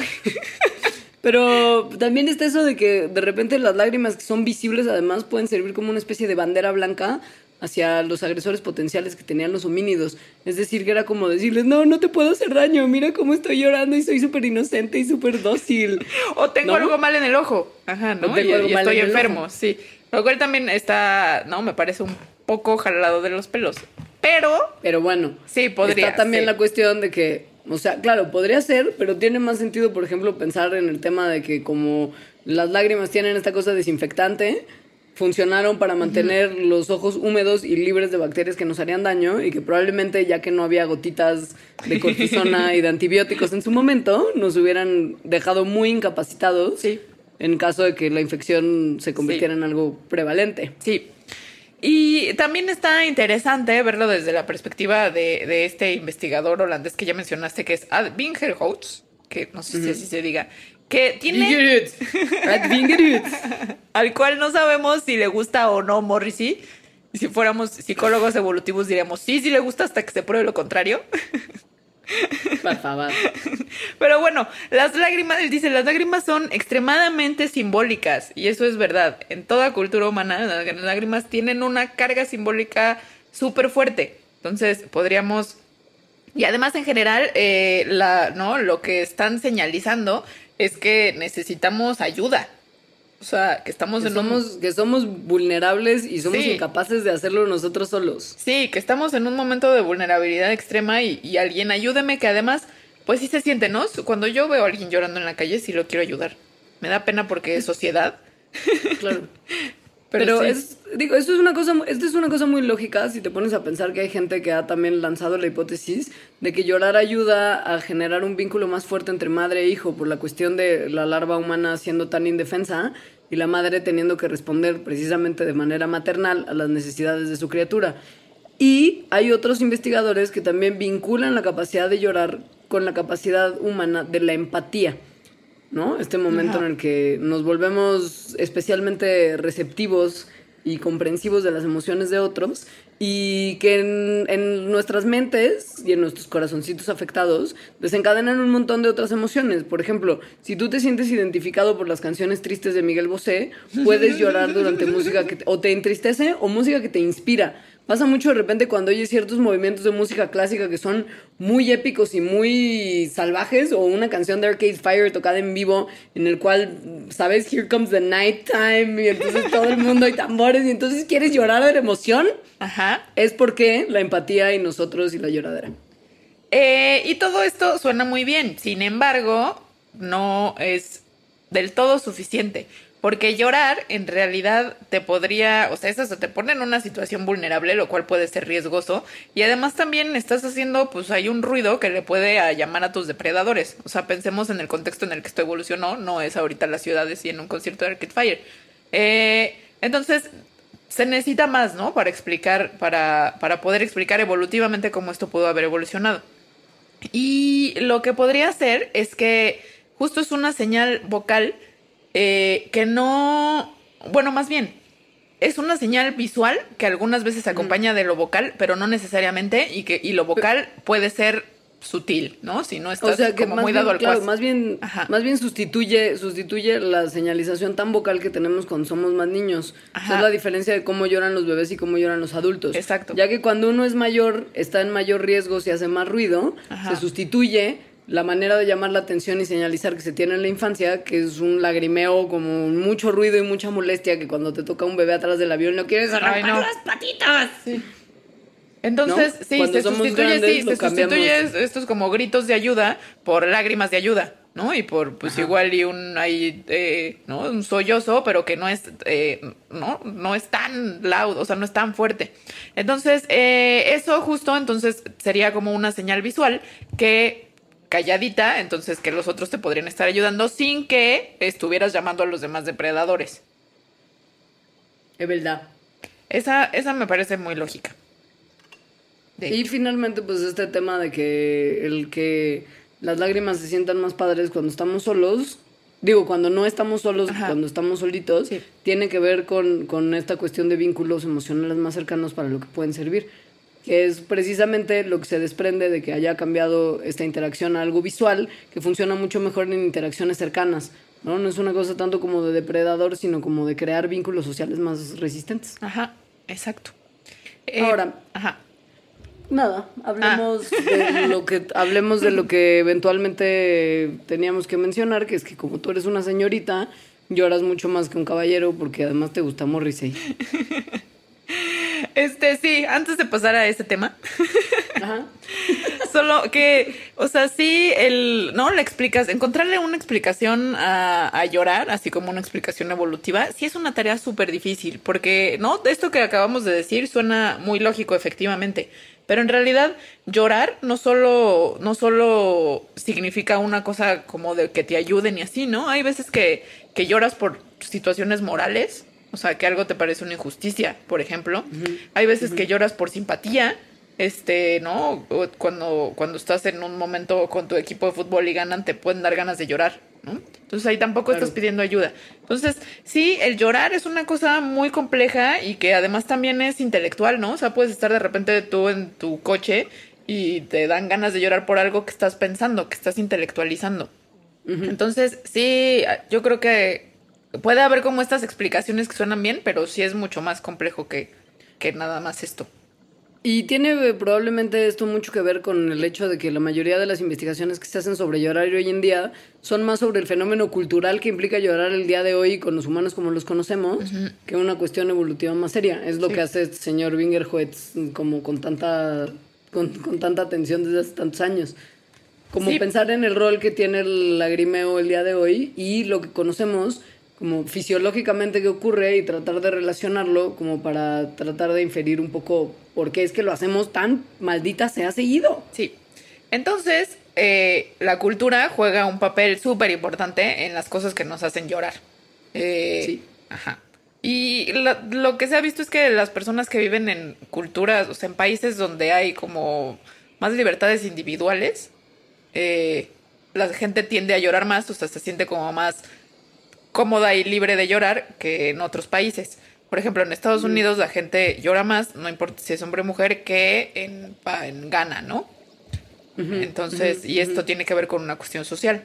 Pero también está eso de que de repente las lágrimas que son visibles además pueden servir como una especie de bandera blanca hacia los agresores potenciales que tenían los homínidos. Es decir, que era como decirles, no, no te puedo hacer daño, mira cómo estoy llorando y soy súper inocente y súper dócil. o tengo ¿No? algo mal en el ojo. Ajá, ¿no? O tengo y, algo y mal estoy en el enfermo, ojo. sí. Lo cual también está, no, me parece un poco jalado de los pelos. Pero, Pero bueno, Sí, podría, Está también sí. la cuestión de que, o sea, claro, podría ser, pero tiene más sentido, por ejemplo, pensar en el tema de que como las lágrimas tienen esta cosa desinfectante, funcionaron para mantener los ojos húmedos y libres de bacterias que nos harían daño y que probablemente ya que no había gotitas de cortisona y de antibióticos en su momento, nos hubieran dejado muy incapacitados Sí. en caso de que la infección se convirtiera en algo prevalente. sí. Y también está interesante verlo desde la perspectiva de, de este investigador holandés que ya mencionaste, que es Ad Bingerhoutz, que no sé si así se diga, que tiene... al cual no sabemos si le gusta o no Morrissey. Si fuéramos psicólogos evolutivos diríamos sí, sí le gusta hasta que se pruebe lo contrario. Por favor. Pero bueno, las lágrimas, él dice, las lágrimas son extremadamente simbólicas y eso es verdad. En toda cultura humana las lágrimas tienen una carga simbólica súper fuerte. Entonces podríamos... Y además en general, eh, la, ¿no? lo que están señalizando es que necesitamos ayuda. O sea, que estamos Que en un- somos, que somos vulnerables y somos Sí. incapaces de hacerlo nosotros solos. Sí, que estamos en un momento de vulnerabilidad extrema y, y alguien ayúdeme, que además, pues sí se siente, ¿no? Cuando yo veo a alguien llorando en la calle, sí lo quiero ayudar. Me da pena porque es sociedad. Claro. Pero Pero, sí. es, digo, esto es una cosa, esto es una cosa muy lógica si te pones a pensar que hay gente que ha también lanzado la hipótesis de que llorar ayuda a generar un vínculo más fuerte entre madre e hijo por la cuestión de la larva humana siendo tan indefensa y la madre teniendo que responder precisamente de manera maternal a las necesidades de su criatura. Y hay otros investigadores que también vinculan la capacidad de llorar con la capacidad humana de la empatía. ¿No? Este momento Ajá. en el que nos volvemos especialmente receptivos y comprensivos de las emociones de otros y que en, en nuestras mentes y en nuestros corazoncitos afectados desencadenan un montón de otras emociones. Por ejemplo, si tú te sientes identificado por las canciones tristes de Miguel Bosé, puedes llorar durante música que te- o te entristece o música que te inspira. Pasa mucho de repente cuando oyes ciertos movimientos de música clásica que son muy épicos y muy salvajes, o una canción de Arcade Fire tocada en vivo, en el cual, ¿sabes? Here comes the night time, y entonces todo el mundo hay tambores, y entonces quieres llorar de emoción. Ajá. Es porque la empatía y nosotros y la lloradera. Eh, y todo esto suena muy bien, sin embargo, no es del todo suficiente. Porque llorar en realidad te podría, o sea, eso te pone en una situación vulnerable, lo cual puede ser riesgoso. Y además también estás haciendo, pues hay un ruido que le puede a llamar a tus depredadores. O sea, pensemos en el contexto en el que esto evolucionó, no es ahorita las ciudades y en un concierto de Arcade Fire. Eh, entonces, se necesita más, ¿no? Para explicar, para, para poder explicar evolutivamente cómo esto pudo haber evolucionado. Y lo que podría hacer es que justo es una señal vocal eh, que no, bueno, más bien, es una señal visual que algunas veces acompaña de lo vocal, pero no necesariamente, y que y lo vocal puede ser sutil, ¿no? Si no estás O sea, que como muy bien, dado al claro, más bien, Ajá. más bien sustituye, sustituye la señalización tan vocal que tenemos cuando somos más niños. O Ajá. es la diferencia de cómo lloran los bebés y cómo lloran los adultos. Exacto. Ya que cuando uno es mayor, está en mayor riesgo si hace más ruido, Ajá. se sustituye la manera de llamar la atención y señalizar que se tiene en la infancia, que es un lagrimeo como mucho ruido y mucha molestia, que cuando te toca un bebé atrás del avión no quieres arrancar Ay, no. las patitas. Entonces, ¿No? sí, Cuando se sustituye, grandes, sí, se sustituye estos como gritos de ayuda por lágrimas de ayuda, ¿no? Y por, pues igual y un, ahí, eh, ¿no? Un sollozo, pero que no es, eh, ¿no? No es tan loud, o sea, no es tan fuerte. Entonces, eh, eso justo, entonces, sería como una señal visual que calladita, entonces que los otros te podrían estar ayudando sin que estuvieras llamando a los demás depredadores. Es verdad. Esa, esa me parece muy lógica. De Y finalmente, pues este tema de que el que las lágrimas se sientan más padres cuando estamos solos, digo, cuando no estamos solos, Ajá. cuando estamos solitos, Sí. tiene que ver con, con esta cuestión de vínculos emocionales más cercanos para lo que pueden servir. Que es precisamente lo que se desprende de que haya cambiado esta interacción a algo visual, que funciona mucho mejor en interacciones cercanas. ¿no? no es una cosa tanto como de depredador, sino como de crear vínculos sociales más resistentes. Ajá, exacto. Eh, Ahora, Ajá. Nada, Ah. hablemos de lo que hablemos de lo que eventualmente teníamos que mencionar, que es que como tú eres una señorita, lloras mucho más que un caballero porque además te gusta Morrissey. Este, sí, antes de pasar a este tema, Ajá. solo que, o sea, sí, el, ¿no? Le explicas, encontrarle una explicación a, a llorar, así como una explicación evolutiva, sí es una tarea súper difícil, porque, ¿no? Esto que acabamos de decir suena muy lógico, efectivamente, pero en realidad llorar no solo, no solo significa una cosa como de que te ayuden y así, ¿no? Hay veces que, que lloras por situaciones morales, o sea, que algo te parece una injusticia, por ejemplo. Hay veces que lloras por simpatía, este, ¿no? O Cuando, cuando estás en un momento con tu equipo de fútbol y ganan, te pueden dar ganas de llorar, ¿no? Entonces ahí tampoco Claro. estás pidiendo ayuda. Entonces, sí, el llorar es una cosa muy compleja y que además también es intelectual, ¿no? O sea, puedes estar de repente tú en tu coche y te dan ganas de llorar por algo que estás pensando, que estás intelectualizando. Entonces, sí, yo creo que puede haber como estas explicaciones que suenan bien, pero sí es mucho más complejo que, que nada más esto. Y tiene eh, probablemente esto mucho que ver con el hecho de que la mayoría de las investigaciones que se hacen sobre llorar hoy en día son más sobre el fenómeno cultural que implica llorar el día de hoy con los humanos como los conocemos que una cuestión evolutiva más seria. Es lo Sí. que hace este señor Wingerhoetz como con tanta, con, con tanta atención desde hace tantos años. Como Sí. pensar en el rol que tiene el lagrimeo el día de hoy y lo que conocemos como fisiológicamente que ocurre y tratar de relacionarlo como para tratar de inferir un poco por qué es que lo hacemos tan maldita se ha seguido. Sí. Entonces, eh, la cultura juega un papel súper importante en las cosas que nos hacen llorar. Eh, Sí. Ajá. Y lo que se ha visto es que las personas que viven en culturas, o sea, en países donde hay como más libertades individuales, eh, la gente tiende a llorar más, o sea, se siente como más cómoda y libre de llorar que en otros países. Por ejemplo, en Estados Unidos la gente llora más, no importa si es hombre o mujer, que en, en Ghana, ¿no? Entonces, y esto tiene que ver con una cuestión social.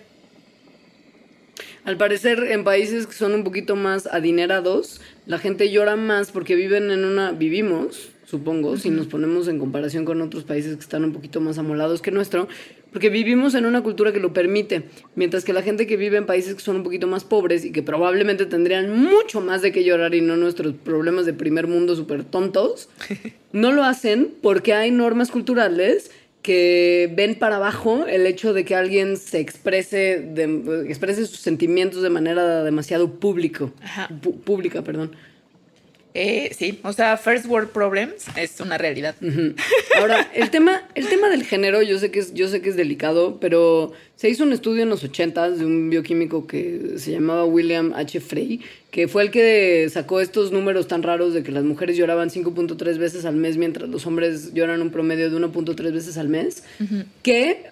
Al parecer, en países que son un poquito más adinerados, la gente llora más porque viven en una, vivimos, supongo, si nos ponemos en comparación con otros países que están un poquito más amolados que nuestro, porque vivimos en una cultura que lo permite, mientras que la gente que vive en países que son un poquito más pobres y que probablemente tendrían mucho más de qué llorar y no nuestros problemas de primer mundo súper tontos, no lo hacen porque hay normas culturales que ven para abajo el hecho de que alguien se exprese, de, exprese sus sentimientos de manera demasiado público, pública, perdón. Eh, sí, o sea, first world problems es una realidad. Ahora, el tema, el tema del género, yo sé que es, yo sé que es delicado, pero se hizo un estudio en los 80 de un bioquímico que se llamaba William H. Frey, que fue el que sacó estos números tan raros de que las mujeres lloraban 5.3 veces al mes, mientras los hombres lloran un promedio de 1.3 veces al mes, que eh,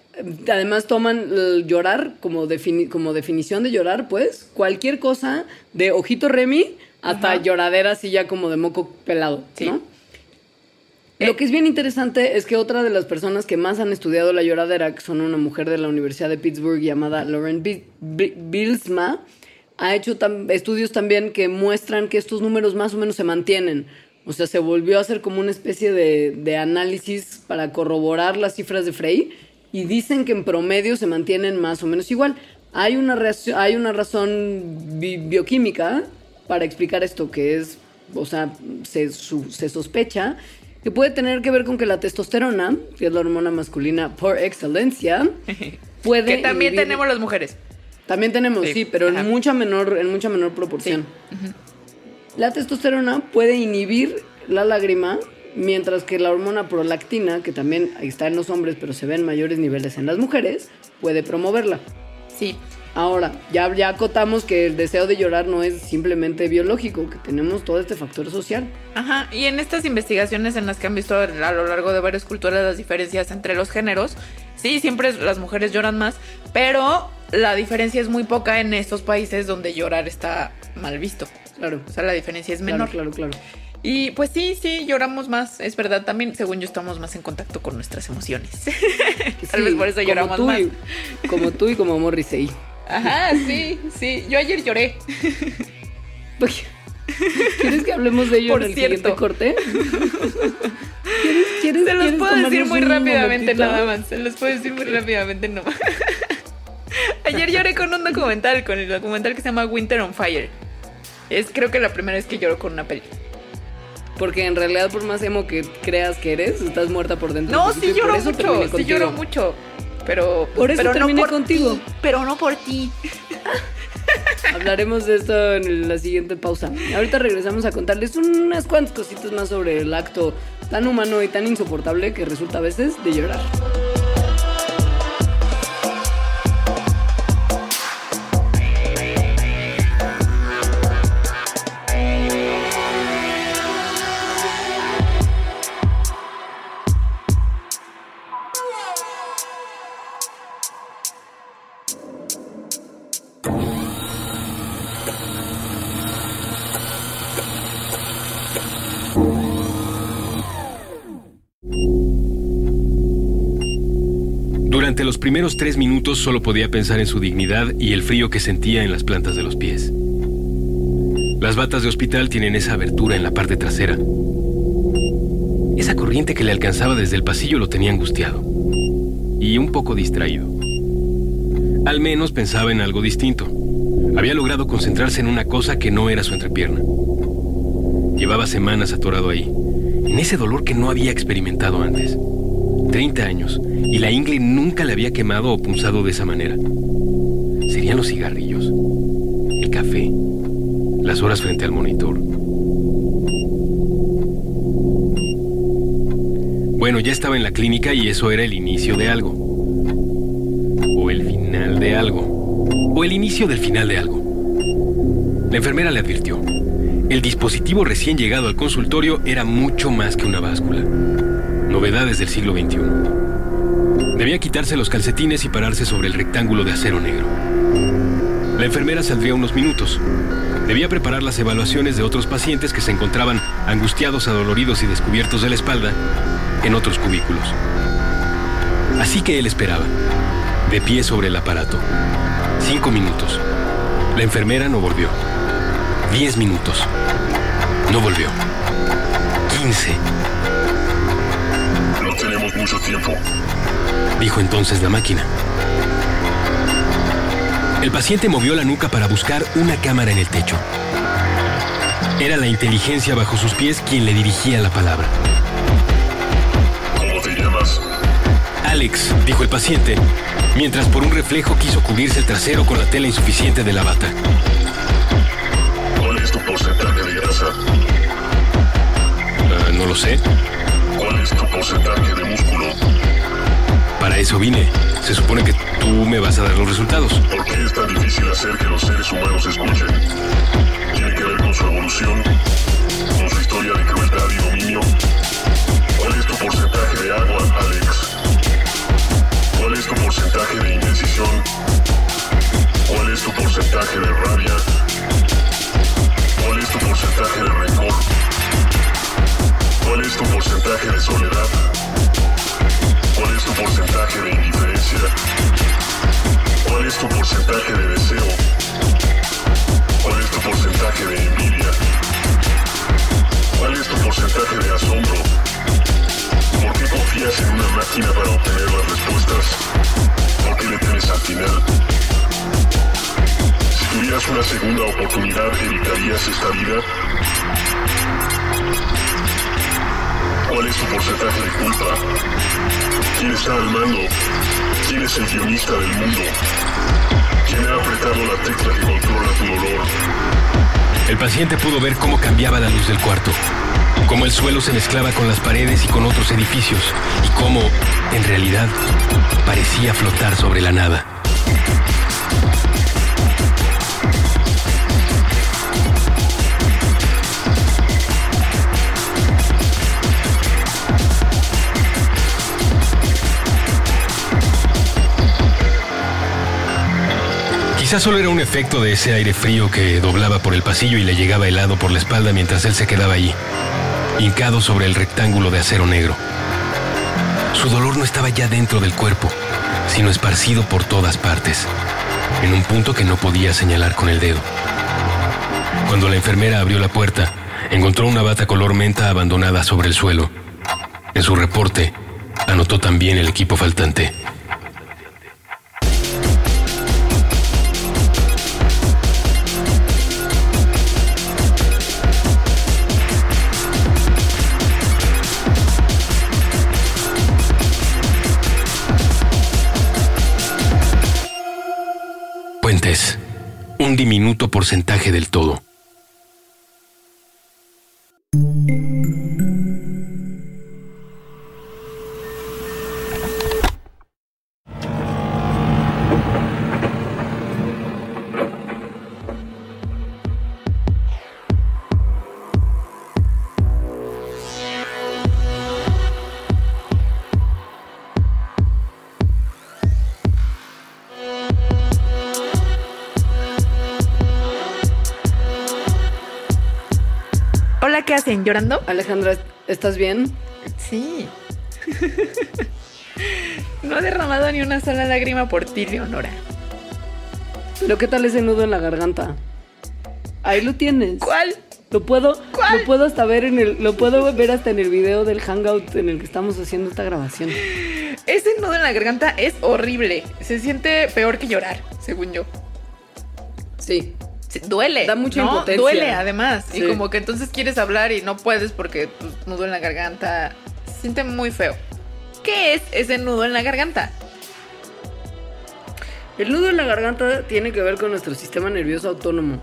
además toman llorar como, como definición de llorar, pues, cualquier cosa de ojito Remy hasta lloradera así ya como de moco pelado, ¿no? Eh, Lo que es bien interesante es que otra de las personas que más han estudiado la lloradera, que son una mujer de la Universidad de Pittsburgh llamada Lauren Bilsma, ha hecho estudios también que muestran que estos números más o menos se mantienen. O sea, se volvió a hacer como una especie de, de análisis para corroborar las cifras de Frey y dicen que en promedio se mantienen más o menos igual. Hay una, hay una razón bioquímica para explicar esto, que es, o sea, se, se sospecha que puede tener que ver con que la testosterona, que es la hormona masculina por excelencia, puede... que también tenemos las mujeres. También tenemos, sí, pero en mucha menor, en mucha menor proporción. La testosterona puede inhibir la lágrima, mientras que la hormona prolactina, que también está en los hombres, pero se ve en mayores niveles en las mujeres, puede promoverla. Sí. Ahora, ya, ya acotamos que el deseo de llorar no es simplemente biológico, que tenemos todo este factor social. Ajá, y en estas investigaciones en las que han visto a lo largo de varias culturas las diferencias entre los géneros, sí, siempre las mujeres lloran más, pero la diferencia es muy poca en estos países donde llorar está mal visto. Claro. O sea, la diferencia es menor. Claro, claro, claro. Y pues sí, sí, lloramos más, es verdad. También, según yo, estamos más en contacto con nuestras emociones. Tal vez por eso lloramos más. como tú y como Morrissey. Ajá, sí, sí. Yo ayer lloré. ¿Quieres que hablemos de ello Por en el cierto. siguiente corte? ¿Quieres, quieres, Se los puedo decir muy rápidamente nada más. Se los puedo decir muy rápidamente no. Ayer lloré con un documental, con el documental que se llama Winter on Fire. Es creo que la primera vez que lloro con una peli. Porque en realidad, por más emo que creas que eres, estás muerta por dentro. No, sí lloro mucho, sí lloro mucho. Pero, por eso pero terminé no por contigo. Ti, pero no por ti. Hablaremos de esto en la siguiente pausa. Ahorita regresamos a contarles unas cuantas cositas más sobre el acto tan humano y tan insoportable que resulta a veces de llorar. Durante los primeros tres minutos solo podía pensar en su dignidad y el frío que sentía en las plantas de los pies. Las batas de hospital tienen esa abertura en la parte trasera. Esa corriente que le alcanzaba desde el pasillo lo tenía angustiado y un poco distraído. Al menos pensaba en algo distinto. Había logrado concentrarse en una cosa que no era su entrepierna. Llevaba semanas atorado ahí, en ese dolor que no había experimentado antes. 30 años, y la ingle nunca le había quemado o punzado de esa manera. Serían los cigarrillos, el café, las horas frente al monitor. Bueno, ya estaba en la clínica y eso era el inicio de algo. O el final de algo. O el inicio del final de algo. La enfermera le advirtió. El dispositivo recién llegado al consultorio era mucho más que una báscula. Novedades del siglo XXI. Debía quitarse los calcetines y pararse sobre el rectángulo de acero negro. La enfermera saldría unos minutos. Debía preparar las evaluaciones de otros pacientes que se encontraban angustiados, adoloridos y descubiertos de la espalda en otros cubículos. Así que él esperaba, de pie sobre el aparato. Cinco minutos. La enfermera no volvió. Diez minutos. No volvió. Quince. Tenemos mucho tiempo. Dijo entonces la máquina. El paciente movió la nuca para buscar una cámara en el techo. Era la inteligencia bajo sus pies quien le dirigía la palabra. ¿Cómo te llamas? Alex, dijo el paciente, mientras por un reflejo quiso cubrirse el trasero con la tela insuficiente de la bata. ¿Cuál es tu porcentaje de grasa? Ah, no lo sé. ¿Cuál es tu porcentaje de músculo? Para eso vine. Se supone que tú me vas a dar los resultados. ¿Por qué es tan difícil hacer que los seres humanos escuchen? ¿Tiene que ver con su evolución? ¿Con su historia de crueldad y dominio? ¿Cuál es tu porcentaje de agua, Alex? ¿Cuál es tu porcentaje de indecisión? ¿Cuál es tu porcentaje de rabia? Porcentaje de soledad? ¿Cuál es tu porcentaje de indiferencia? ¿Cuál es tu porcentaje de deseo? ¿Cuál es tu porcentaje de envidia? ¿Cuál es tu porcentaje de asombro? ¿Por qué confías en una máquina para obtener las respuestas? ¿Por qué le temes al final? Si tuvieras una segunda oportunidad, ¿evitarías esta vida? ¿Cuál es tu porcentaje de culpa? ¿Quién está al mando? ¿Quién es el guionista del mundo? ¿Quién ha apretado la tecla que controla tu dolor? El paciente pudo ver cómo cambiaba la luz del cuarto, cómo el suelo se mezclaba con las paredes y con otros edificios, y cómo, en realidad, parecía flotar sobre la nada. Quizás solo era un efecto de ese aire frío que doblaba por el pasillo y le llegaba helado por la espalda mientras él se quedaba allí, hincado sobre el rectángulo de acero negro. Su dolor no estaba ya dentro del cuerpo, sino esparcido por todas partes, en un punto que no podía señalar con el dedo. Cuando la enfermera abrió la puerta, encontró una bata color menta abandonada sobre el suelo. En su reporte, anotó también el equipo faltante. Un diminuto porcentaje del todo. ¿Llorando? Alejandra, ¿estás bien? Sí. no ha derramado ni una sola lágrima por ti, Leonora. Pero ¿qué tal ese nudo en la garganta? Ahí lo tienes. ¿Cuál? Lo puedo, ¿Cuál? lo puedo hasta ver en el, lo puedo ver hasta en el video del hangout en el que estamos haciendo esta grabación. Ese nudo en la garganta es horrible. Se siente peor que llorar, según yo. Sí. Sí, duele. Da mucha ¿no? impotencia. Duele, además. Y Sí. como que entonces quieres hablar y no puedes porque pues, nudo en la garganta. Se siente muy feo. ¿Qué es ese nudo en la garganta? El nudo en la garganta tiene que ver con nuestro sistema nervioso autónomo.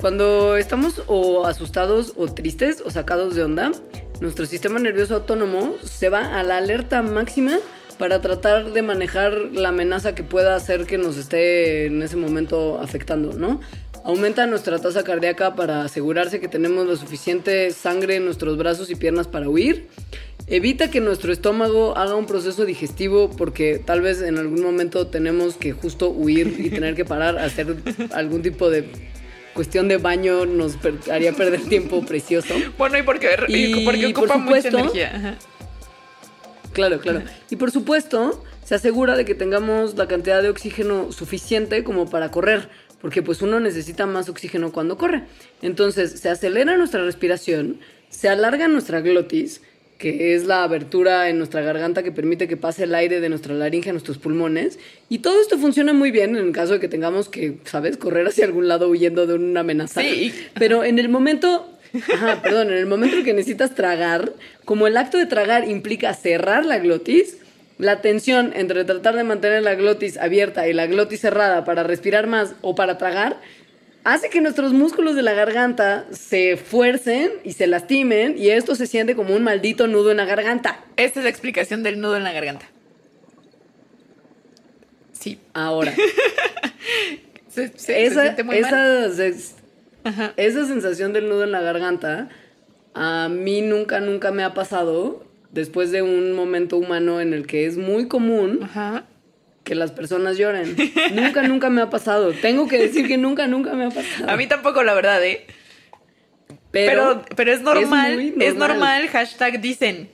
Cuando estamos o asustados o tristes o sacados de onda, nuestro sistema nervioso autónomo se va a la alerta máxima para tratar de manejar la amenaza que pueda hacer que nos esté en ese momento afectando, ¿no? Aumenta nuestra tasa cardíaca para asegurarse que tenemos la suficiente sangre en nuestros brazos y piernas para huir. Evita que nuestro estómago haga un proceso digestivo porque tal vez en algún momento tenemos que justo huir y tener que parar a hacer algún tipo de cuestión de baño nos per- haría perder tiempo precioso. Bueno, y porque, y porque por ocupa mucha supuesto- energía. Ajá. Claro, claro. Y por supuesto, se asegura de que tengamos la cantidad de oxígeno suficiente como para correr, porque pues uno necesita más oxígeno cuando corre. Entonces, se acelera nuestra respiración, se alarga nuestra glotis, que es la abertura en nuestra garganta que permite que pase el aire de nuestra laringe a nuestros pulmones. Y todo esto funciona muy bien en el caso de que tengamos que, ¿sabes?, correr hacia algún lado huyendo de una amenaza. Sí. Pero en el momento, ajá, perdón, en el momento en que necesitas tragar, como el acto de tragar implica cerrar la glotis, la tensión entre tratar de mantener la glotis abierta y la glotis cerrada para respirar más o para tragar hace que nuestros músculos de la garganta se fuercen y se lastimen y esto se siente como un maldito nudo en la garganta. Esta es la explicación del nudo en la garganta. Sí. Ahora, Se, se- se esa, siente muy mal. esa, se- esa sensación del nudo en la garganta a mí nunca, nunca me ha pasado después de un momento humano en el que es muy común Ajá. que las personas lloren. nunca, nunca me ha pasado. Tengo que decir que nunca, nunca me ha pasado. A mí tampoco, la verdad, ¿eh? Pero, pero, es normal, es normal, hashtag dicen,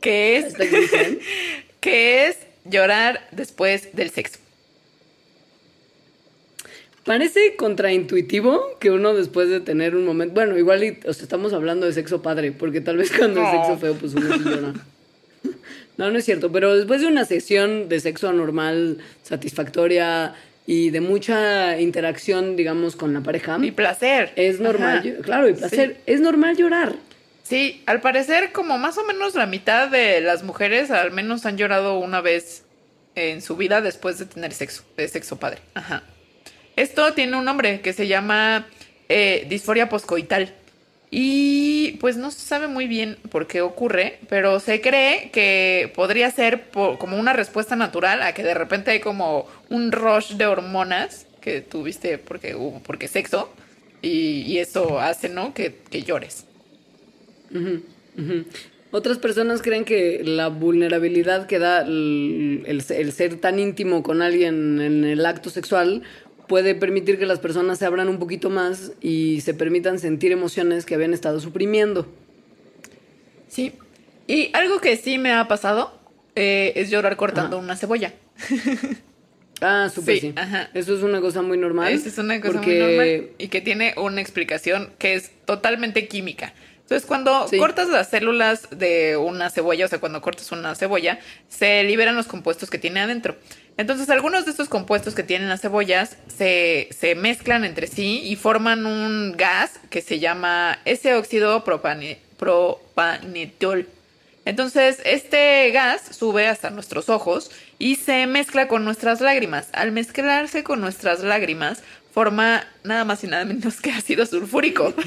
que es, dicen. que es llorar después del sexo. Parece contraintuitivo que uno después de tener un momento, bueno, igual y, o sea, estamos hablando de sexo padre, porque tal vez cuando es No. sexo feo, pues uno sí llora. No, no es cierto, pero después de una sesión de sexo normal, satisfactoria y de mucha interacción, digamos, con la pareja, Y placer. es normal, claro, y placer, es normal llorar. Sí, al parecer como más o menos la mitad de las mujeres al menos han llorado una vez en su vida después de tener sexo, de sexo padre. Ajá. Esto tiene un nombre que se llama eh, disforia poscoital. Y pues no se sabe muy bien por qué ocurre, pero se cree que podría ser como una respuesta natural a que de repente hay como un rush de hormonas que tuviste porque hubo, porque sexo, y, eso hace, ¿no? Que, que llores. Otras personas creen que la vulnerabilidad que da el ser tan íntimo con alguien en el acto sexual puede permitir que las personas se abran un poquito más y se permitan sentir emociones que habían estado suprimiendo. Sí. Y algo que sí me ha pasado eh, es llorar cortando una cebolla. Ah, súper Sí, sí. ajá. Eso es una cosa muy normal. Esa es una cosa porque- muy normal y que tiene una explicación que es totalmente química. Entonces, cuando Sí. cortas las células de una cebolla, o sea, cuando cortas una cebolla, se liberan los compuestos que tiene adentro. Entonces, algunos de estos compuestos que tienen las cebollas se, se mezclan entre sí y forman un gas que se llama S-óxido propane- propanetol. Entonces, este gas sube hasta nuestros ojos y se mezcla con nuestras lágrimas. Al mezclarse con nuestras lágrimas, forma nada más y nada menos que ácido sulfúrico.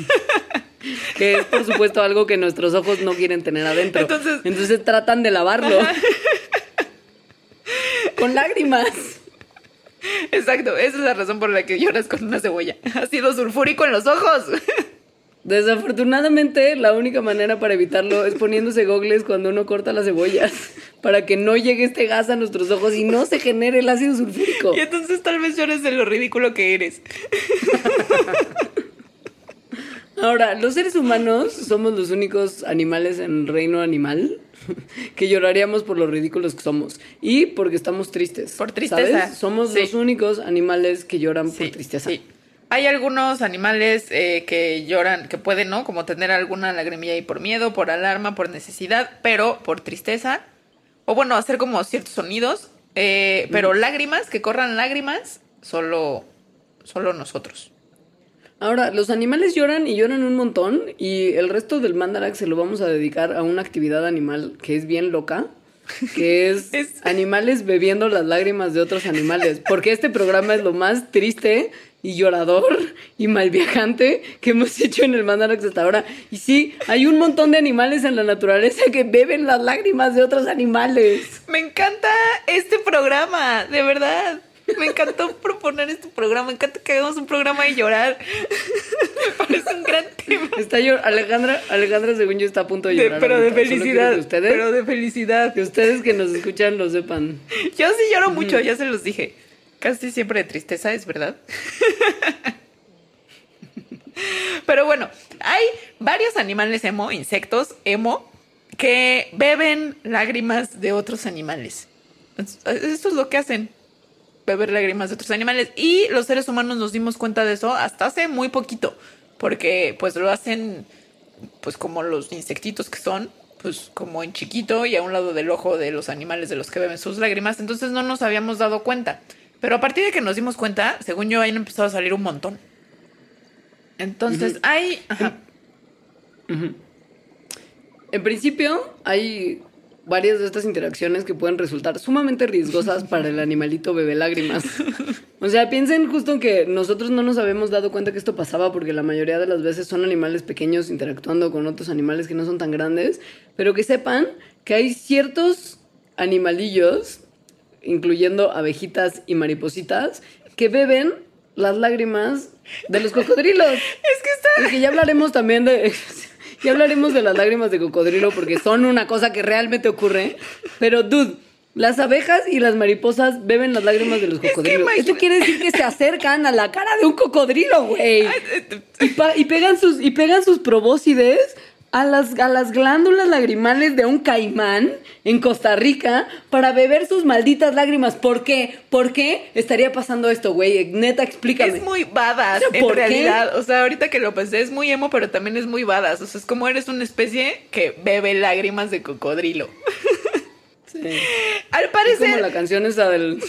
Que es, por supuesto, algo que nuestros ojos no quieren tener adentro. Entonces- Entonces tratan de lavarlo. Con lágrimas. Exacto, esa es la razón por la que lloras con una cebolla. Ácido sulfúrico en los ojos. Desafortunadamente, la única manera para evitarlo es poniéndose gogles cuando uno corta las cebollas, para que no llegue este gas a nuestros ojos y no se genere el ácido sulfúrico. Y entonces tal vez llores de lo ridículo que eres. Ahora, los seres humanos somos los únicos animales en el reino animal que lloraríamos por lo ridículos que somos y porque estamos tristes. Por tristeza. ¿sabes? Somos Sí. los únicos animales que lloran Sí, por tristeza. sí. Hay algunos animales eh, que lloran, que pueden, ¿no? Como tener alguna lagrimilla ahí por miedo, por alarma, por necesidad, pero por tristeza. O bueno, hacer como ciertos sonidos. eh, pero lágrimas, que corran lágrimas, solo, solo nosotros. Ahora, los animales lloran y lloran un montón y el resto del Mandarax se lo vamos a dedicar a una actividad animal que es bien loca, que es, Es- animales bebiendo las lágrimas de otros animales, porque este programa es lo más triste y llorador y malviajante que hemos hecho en el Mandarax hasta ahora. Y sí, hay un montón de animales en la naturaleza que beben las lágrimas de otros animales. Me encanta este programa, de verdad. Me encantó proponer este programa. Me encanta que hagamos un programa de llorar. Me parece un gran tema. Está llor- Alejandra, Alejandra según yo está a punto de De- llorar. pero de ahorita. Felicidad. ustedes, Pero de felicidad. que ustedes que nos escuchan lo sepan. Yo sí lloro mucho, ya se los dije. Casi siempre de tristeza, es verdad. Pero bueno, hay varios animales emo, insectos emo, que beben lágrimas de otros animales. Esto es lo que hacen, beber lágrimas de otros animales. Y los seres humanos nos dimos cuenta de eso hasta hace muy poquito, porque pues lo hacen, pues como los insectitos que son, pues como en chiquito y a un lado del ojo de los animales de los que beben sus lágrimas, entonces no nos habíamos dado cuenta. Pero a partir de que nos dimos cuenta, según yo, han empezado a salir un montón. Entonces, hay... ajá. En principio, hay varias de estas interacciones que pueden resultar sumamente riesgosas para el animalito bebé lágrimas. O sea, piensen justo que nosotros no nos habíamos dado cuenta que esto pasaba porque la mayoría de las veces son animales pequeños interactuando con otros animales que no son tan grandes, pero que sepan que hay ciertos animalillos, incluyendo abejitas y maripositas, que beben las lágrimas de los cocodrilos. Es que está... Porque ya hablaremos también de. Ya hablaremos de las lágrimas de cocodrilo porque son una cosa que realmente ocurre. Pero, dude, las abejas y las mariposas beben las lágrimas de los cocodrilos. imagina- Esto quiere decir que se acercan a la cara de un cocodrilo, güey. Y, y pegan sus, y pegan sus probóscides a las, a las glándulas lagrimales de un caimán en Costa Rica para beber sus malditas lágrimas. ¿Por qué? ¿Por qué estaría pasando esto, güey? Neta, explícame. Es muy badass, en ¿Por qué? realidad. O sea, ahorita que lo pensé, es muy emo, pero también es muy badass. O sea, es como eres una especie que bebe lágrimas de cocodrilo. Sí. Al Es parecer... como la canción esa del...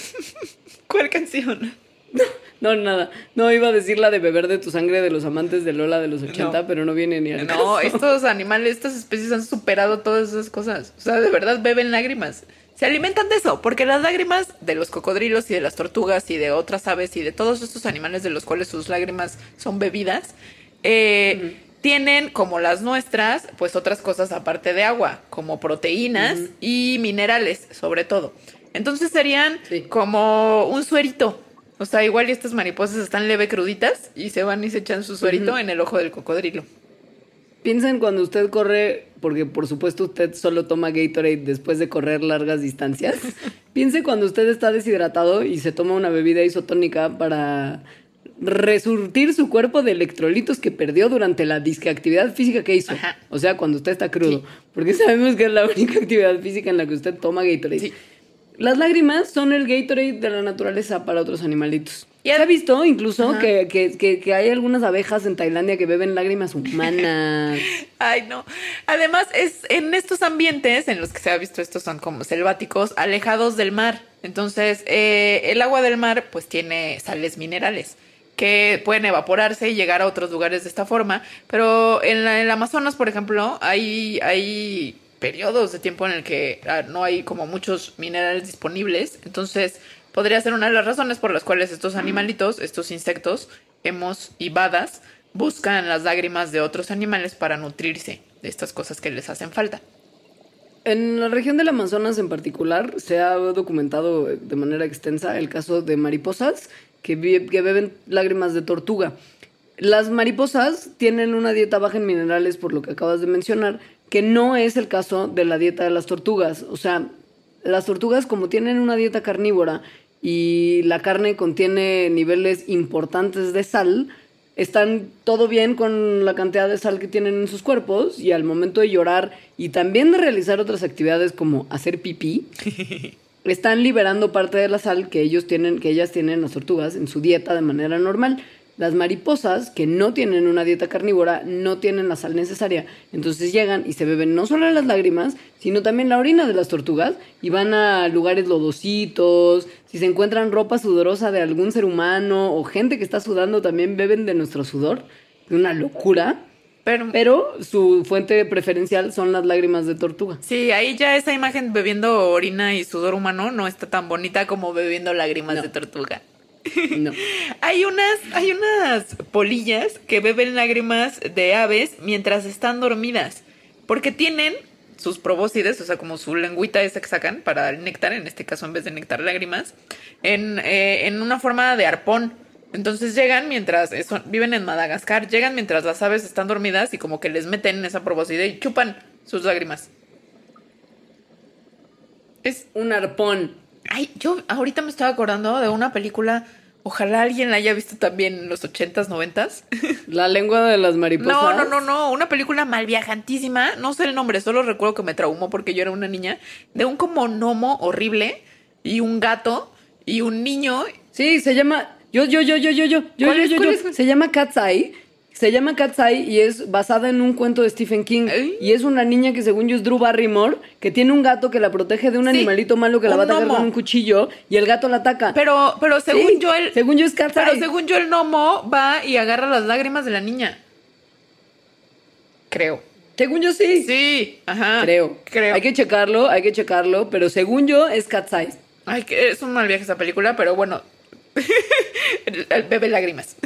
¿Cuál canción? No, nada. No, iba a decir la de beber de tu sangre de los amantes de Lola de los 80, No. pero no viene ni al No, caso. estos animales, estas especies han superado todas esas cosas. O sea, de verdad beben lágrimas. Se alimentan de eso, porque las lágrimas de los cocodrilos y de las tortugas y de otras aves y de todos estos animales de los cuales sus lágrimas son bebidas, eh, tienen, como las nuestras, pues otras cosas aparte de agua, como proteínas y minerales, sobre todo. Entonces serían Sí. como un suerito. O sea, igual y estas mariposas están leve cruditas y se van y se echan su suerito en el ojo del cocodrilo. Piensen cuando usted corre, porque por supuesto usted solo toma Gatorade después de correr largas distancias. Piense cuando usted está deshidratado y se toma una bebida isotónica para resurtir su cuerpo de electrolitos que perdió durante la disque actividad física que hizo. Ajá. O sea, cuando usted está crudo. Sí. Porque sabemos que es la única actividad física en la que usted toma Gatorade. Sí. Las lágrimas son el Gatorade de la naturaleza para otros animalitos. Y Se ad- ha visto incluso que- que- que hay algunas abejas en Tailandia que beben lágrimas humanas. Ay, no. Además, es en estos ambientes en los que se ha visto estos son como selváticos, alejados del mar. Entonces, eh, el agua del mar, pues tiene sales minerales que pueden evaporarse y llegar a otros lugares de esta forma. Pero en la- en el Amazonas, por ejemplo, hay, hay periodos de tiempo en el que ah, no hay como muchos minerales disponibles. Entonces, podría ser una de las razones por las cuales estos animalitos, estos insectos, hemos y badas, buscan las lágrimas de otros animales para nutrirse de estas cosas que les hacen falta. En la región del Amazonas en particular se ha documentado de manera extensa el caso de mariposas que, beben lágrimas de tortuga. Las mariposas tienen una dieta baja en minerales, por lo que acabas de mencionar, que no es el caso de la dieta de las tortugas. O sea, las tortugas como tienen una dieta carnívora y la carne contiene niveles importantes de sal, están todo bien con la cantidad de sal que tienen en sus cuerpos y al momento de llorar y también de realizar otras actividades como hacer pipí, están liberando parte de la sal que ellos tienen, que ellas tienen las tortugas en su dieta de manera normal. Las mariposas, que no tienen una dieta carnívora, no tienen la sal necesaria. Entonces llegan y se beben no solo las lágrimas, sino también la orina de las tortugas y van a lugares lodositos. Si se encuentran ropa sudorosa de algún ser humano o gente que está sudando, también beben de nuestro sudor. Una locura. Pero, Pero su fuente preferencial son las lágrimas de tortuga. sí, ahí ya esa imagen bebiendo orina y sudor humano no está tan bonita como bebiendo lágrimas No. de tortuga. No. Hay unas, hay unas polillas que beben lágrimas de aves mientras están dormidas. Porque tienen sus probóscides, o sea, como su lengüita esa que sacan para el néctar, en este caso en vez de néctar lágrimas, en, eh, en una forma de arpón. Entonces llegan mientras, eh, son- viven en Madagascar, llegan mientras las aves están dormidas y como que les meten esa probóscide y chupan sus lágrimas. Es Un arpón. Ay, yo ahorita me estaba acordando de una película. Ojalá alguien la haya visto también en los ochentas, noventas. La lengua de las mariposas. No, no, no, no. Una película malviajantísima. No sé el nombre, solo recuerdo que me traumó porque yo era una niña. De un como gnomo horrible y un gato y un niño. Sí, se llama. Yo, yo, yo, yo, yo, yo. yo, ¿Cuál yo, yo, ¿Cuál yo. Se llama Cat's Eye. Se llama Cat's Eye y es basada en un cuento de Stephen King. Ay. Y es una niña que según yo es Drew Barrymore, que tiene un gato que la protege de un Sí, animalito malo que la un va a atacar gnomo. con un cuchillo y el gato la ataca. Pero, pero según Sí, yo, el. según yo es Cat's Pero Eye. según yo, el gnomo va y agarra las lágrimas de la niña. Creo. Según yo sí. Sí, ajá. Creo. Creo. Hay que checarlo, hay que checarlo, pero según yo es Cat's Eye. Ay, que es un mal viaje esa película, pero bueno. el, el bebé lágrimas.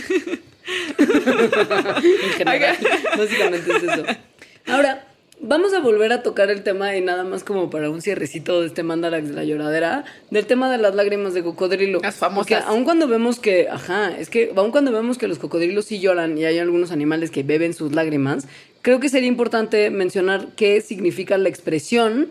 en general. Básicamente es eso. Ahora, vamos a volver a tocar el tema y nada más como para un cierrecito de este Mandarax de la lloradera, del tema de las lágrimas de cocodrilo. Las famosas. Porque aun cuando vemos que, ajá, es que aun cuando vemos que los cocodrilos sí lloran y hay algunos animales que beben sus lágrimas, creo que sería importante mencionar qué significa la expresión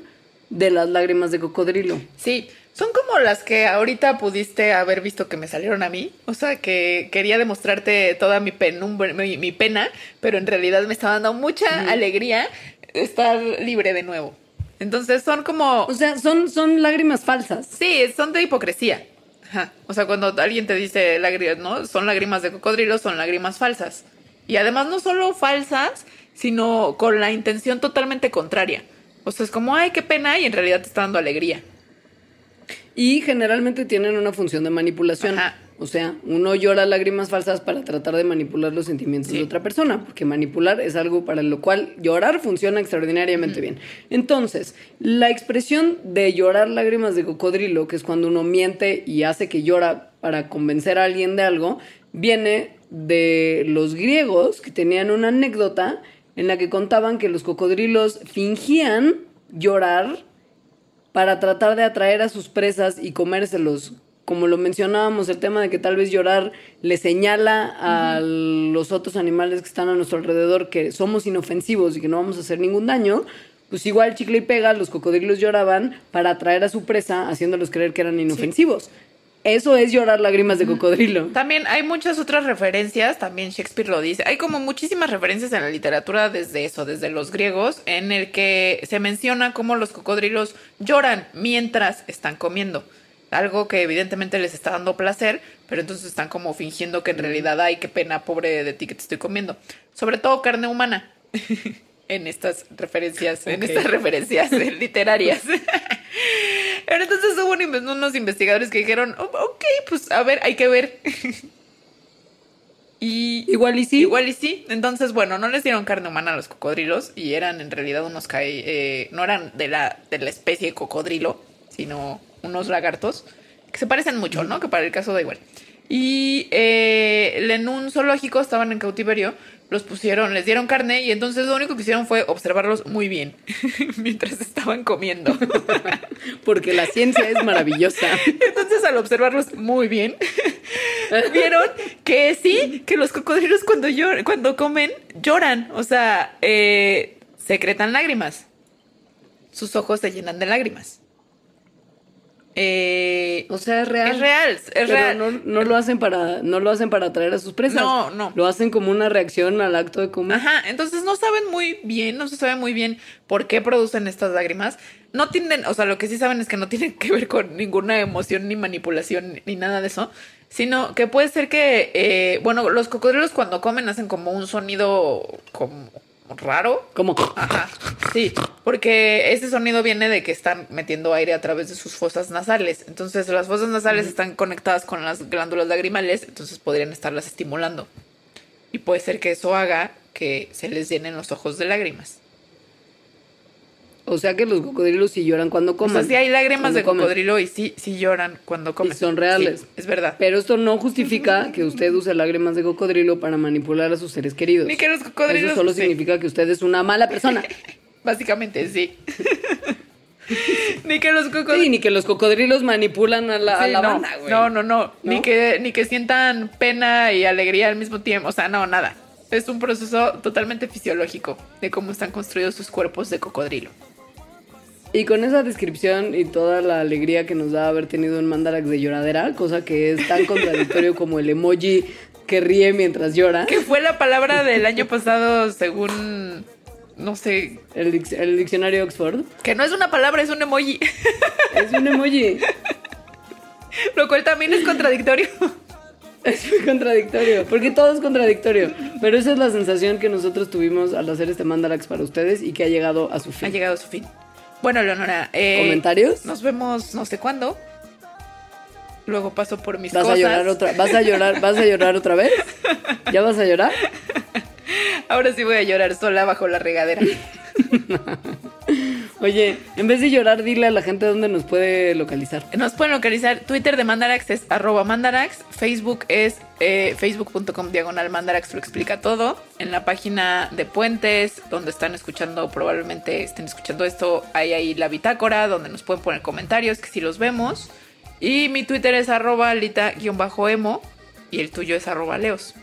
de las lágrimas de cocodrilo. Sí, son como las que ahorita pudiste haber visto que me salieron a mí. O sea, que quería demostrarte toda mi, penumbre- mi, mi pena, pero en realidad me estaba dando mucha alegría estar libre de nuevo. Entonces son como... O sea, son, son lágrimas falsas. Sí, son de hipocresía. Ajá. O sea, cuando alguien te dice lágrimas, ¿no? Son lágrimas de cocodrilo, son lágrimas falsas. Y además no solo falsas, sino con la intención totalmente contraria. O sea, es como, ay, qué pena, y en realidad te está dando alegría. Y generalmente tienen una función de manipulación. Ajá. O sea, uno llora lágrimas falsas para tratar de manipular los sentimientos Sí. de otra persona, porque manipular es algo para lo cual llorar funciona extraordinariamente bien. Entonces, la expresión de llorar lágrimas de cocodrilo, que es cuando uno miente y hace que llora para convencer a alguien de algo, viene de los griegos que tenían una anécdota en la que contaban que los cocodrilos fingían llorar para tratar de atraer a sus presas y comérselos. Como lo mencionábamos, el tema de que tal vez llorar le señala a los otros animales que están a nuestro alrededor que somos inofensivos y que no vamos a hacer ningún daño, pues igual chicle y pega, los cocodrilos lloraban para atraer a su presa, haciéndolos creer que eran inofensivos. Eso es llorar lágrimas de cocodrilo. También hay muchas otras referencias, también Shakespeare lo dice. Hay como muchísimas referencias en la literatura desde eso, desde los griegos, en el que se menciona cómo los cocodrilos lloran mientras están comiendo. Algo que evidentemente les está dando placer, pero entonces están como fingiendo que en realidad, ay, qué pena, pobre de ti que te estoy comiendo. Sobre todo carne humana. en estas referencias, en estas referencias literarias. Pero entonces hubo unos investigadores que dijeron, "Oh, ok, pues a ver, hay que ver. y Igual y sí. Igual y sí. Entonces, bueno, no les dieron carne humana a los cocodrilos y eran en realidad unos eh, no eran de la, de la especie cocodrilo, sino unos lagartos que se parecen mucho, ¿no? Que para el caso da igual. Y eh, en un zoológico estaban en cautiverio, los pusieron, les dieron carne y entonces lo único que hicieron fue observarlos muy bien mientras estaban comiendo. Porque la ciencia es maravillosa. Entonces, al observarlos muy bien, vieron que sí, que los cocodrilos cuando lloran, cuando comen, lloran. O sea, eh, secretan lágrimas. Sus ojos se llenan de lágrimas. Eh, O sea, es real. es real, es Pero real. No, no lo hacen para, no lo hacen para atraer a sus presas. No, no. Lo hacen como una reacción al acto de comer. Ajá, entonces no saben muy bien, no se sabe muy bien por qué producen estas lágrimas. No tienen, o sea, lo que sí saben es que no tienen que ver con ninguna emoción, ni manipulación, ni nada de eso, sino que puede ser que, eh, bueno, los cocodrilos cuando comen hacen como un sonido como raro. Como Ajá, sí, porque ese sonido viene de que están metiendo aire a través de sus fosas nasales. Entonces las fosas nasales están conectadas con las glándulas lagrimales, entonces podrían estarlas estimulando. Y puede ser que eso haga que se les llenen los ojos de lágrimas. O sea que los cocodrilos sí lloran cuando O comen. sea, sí hay lágrimas de comen. cocodrilo y sí, sí lloran cuando comen. son reales. Sí, es verdad. Pero esto no justifica que usted use lágrimas de cocodrilo para manipular a sus seres queridos. Ni que los cocodrilos- Eso solo sí. significa que usted es una mala persona. Básicamente, sí. Ni que los cocodrilos... Sí, ni que los cocodrilos manipulan a la, a Sí, la no, banda, güey. no, no, no, Ni ¿No? que, ni que sientan pena y alegría al mismo tiempo. O sea, no, nada. Es un proceso totalmente fisiológico de cómo están construidos sus cuerpos de cocodrilo. Y con esa descripción y toda la alegría que nos da haber tenido un mandarax de lloradera, cosa que es tan contradictorio como el emoji que ríe mientras llora, Que fue la palabra del año pasado, según. No sé. el, dic- el diccionario Oxford, Que no es una palabra, es un emoji. es un emoji. Lo cual también es contradictorio. Es muy contradictorio, porque todo es contradictorio. Pero esa es la sensación que nosotros tuvimos al hacer este Mandarax para ustedes y que ha llegado a su Ha fin. llegado a su fin. Bueno, Leonora, eh, ¿Comentarios? Nos vemos no sé cuándo. Luego paso por mis ¿Vas cosas. a llorar otra ¿Vas a llorar, vas a llorar otra vez? ¿Ya vas a llorar? Ahora sí voy a llorar sola bajo la regadera. Oye, en vez de llorar, dile a la gente dónde nos puede localizar. Nos pueden localizar. Twitter de Mandarax es arroba Mandarax. Facebook es eh, facebook.com diagonal Mandarax lo explica todo. En la página de Puentes, donde están escuchando, probablemente estén escuchando esto, hay ahí la bitácora, donde nos pueden poner comentarios, que si los vemos. Y mi Twitter es arroba lita-emo. Y el tuyo es arroba leos.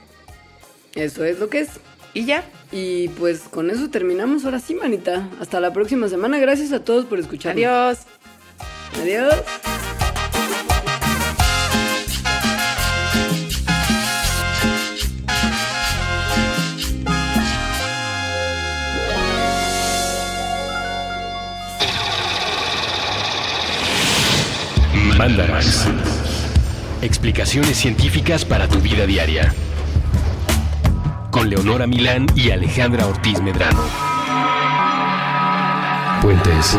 Eso es lo que es. Y ya. Y pues con eso terminamos ahora sí, manita. Hasta la próxima semana. Gracias a todos por escuchar. Adiós. Adiós. Mandarax. Explicaciones científicas para tu vida diaria. Con Leonora Milán y Alejandra Ortiz Medrano. Puentes.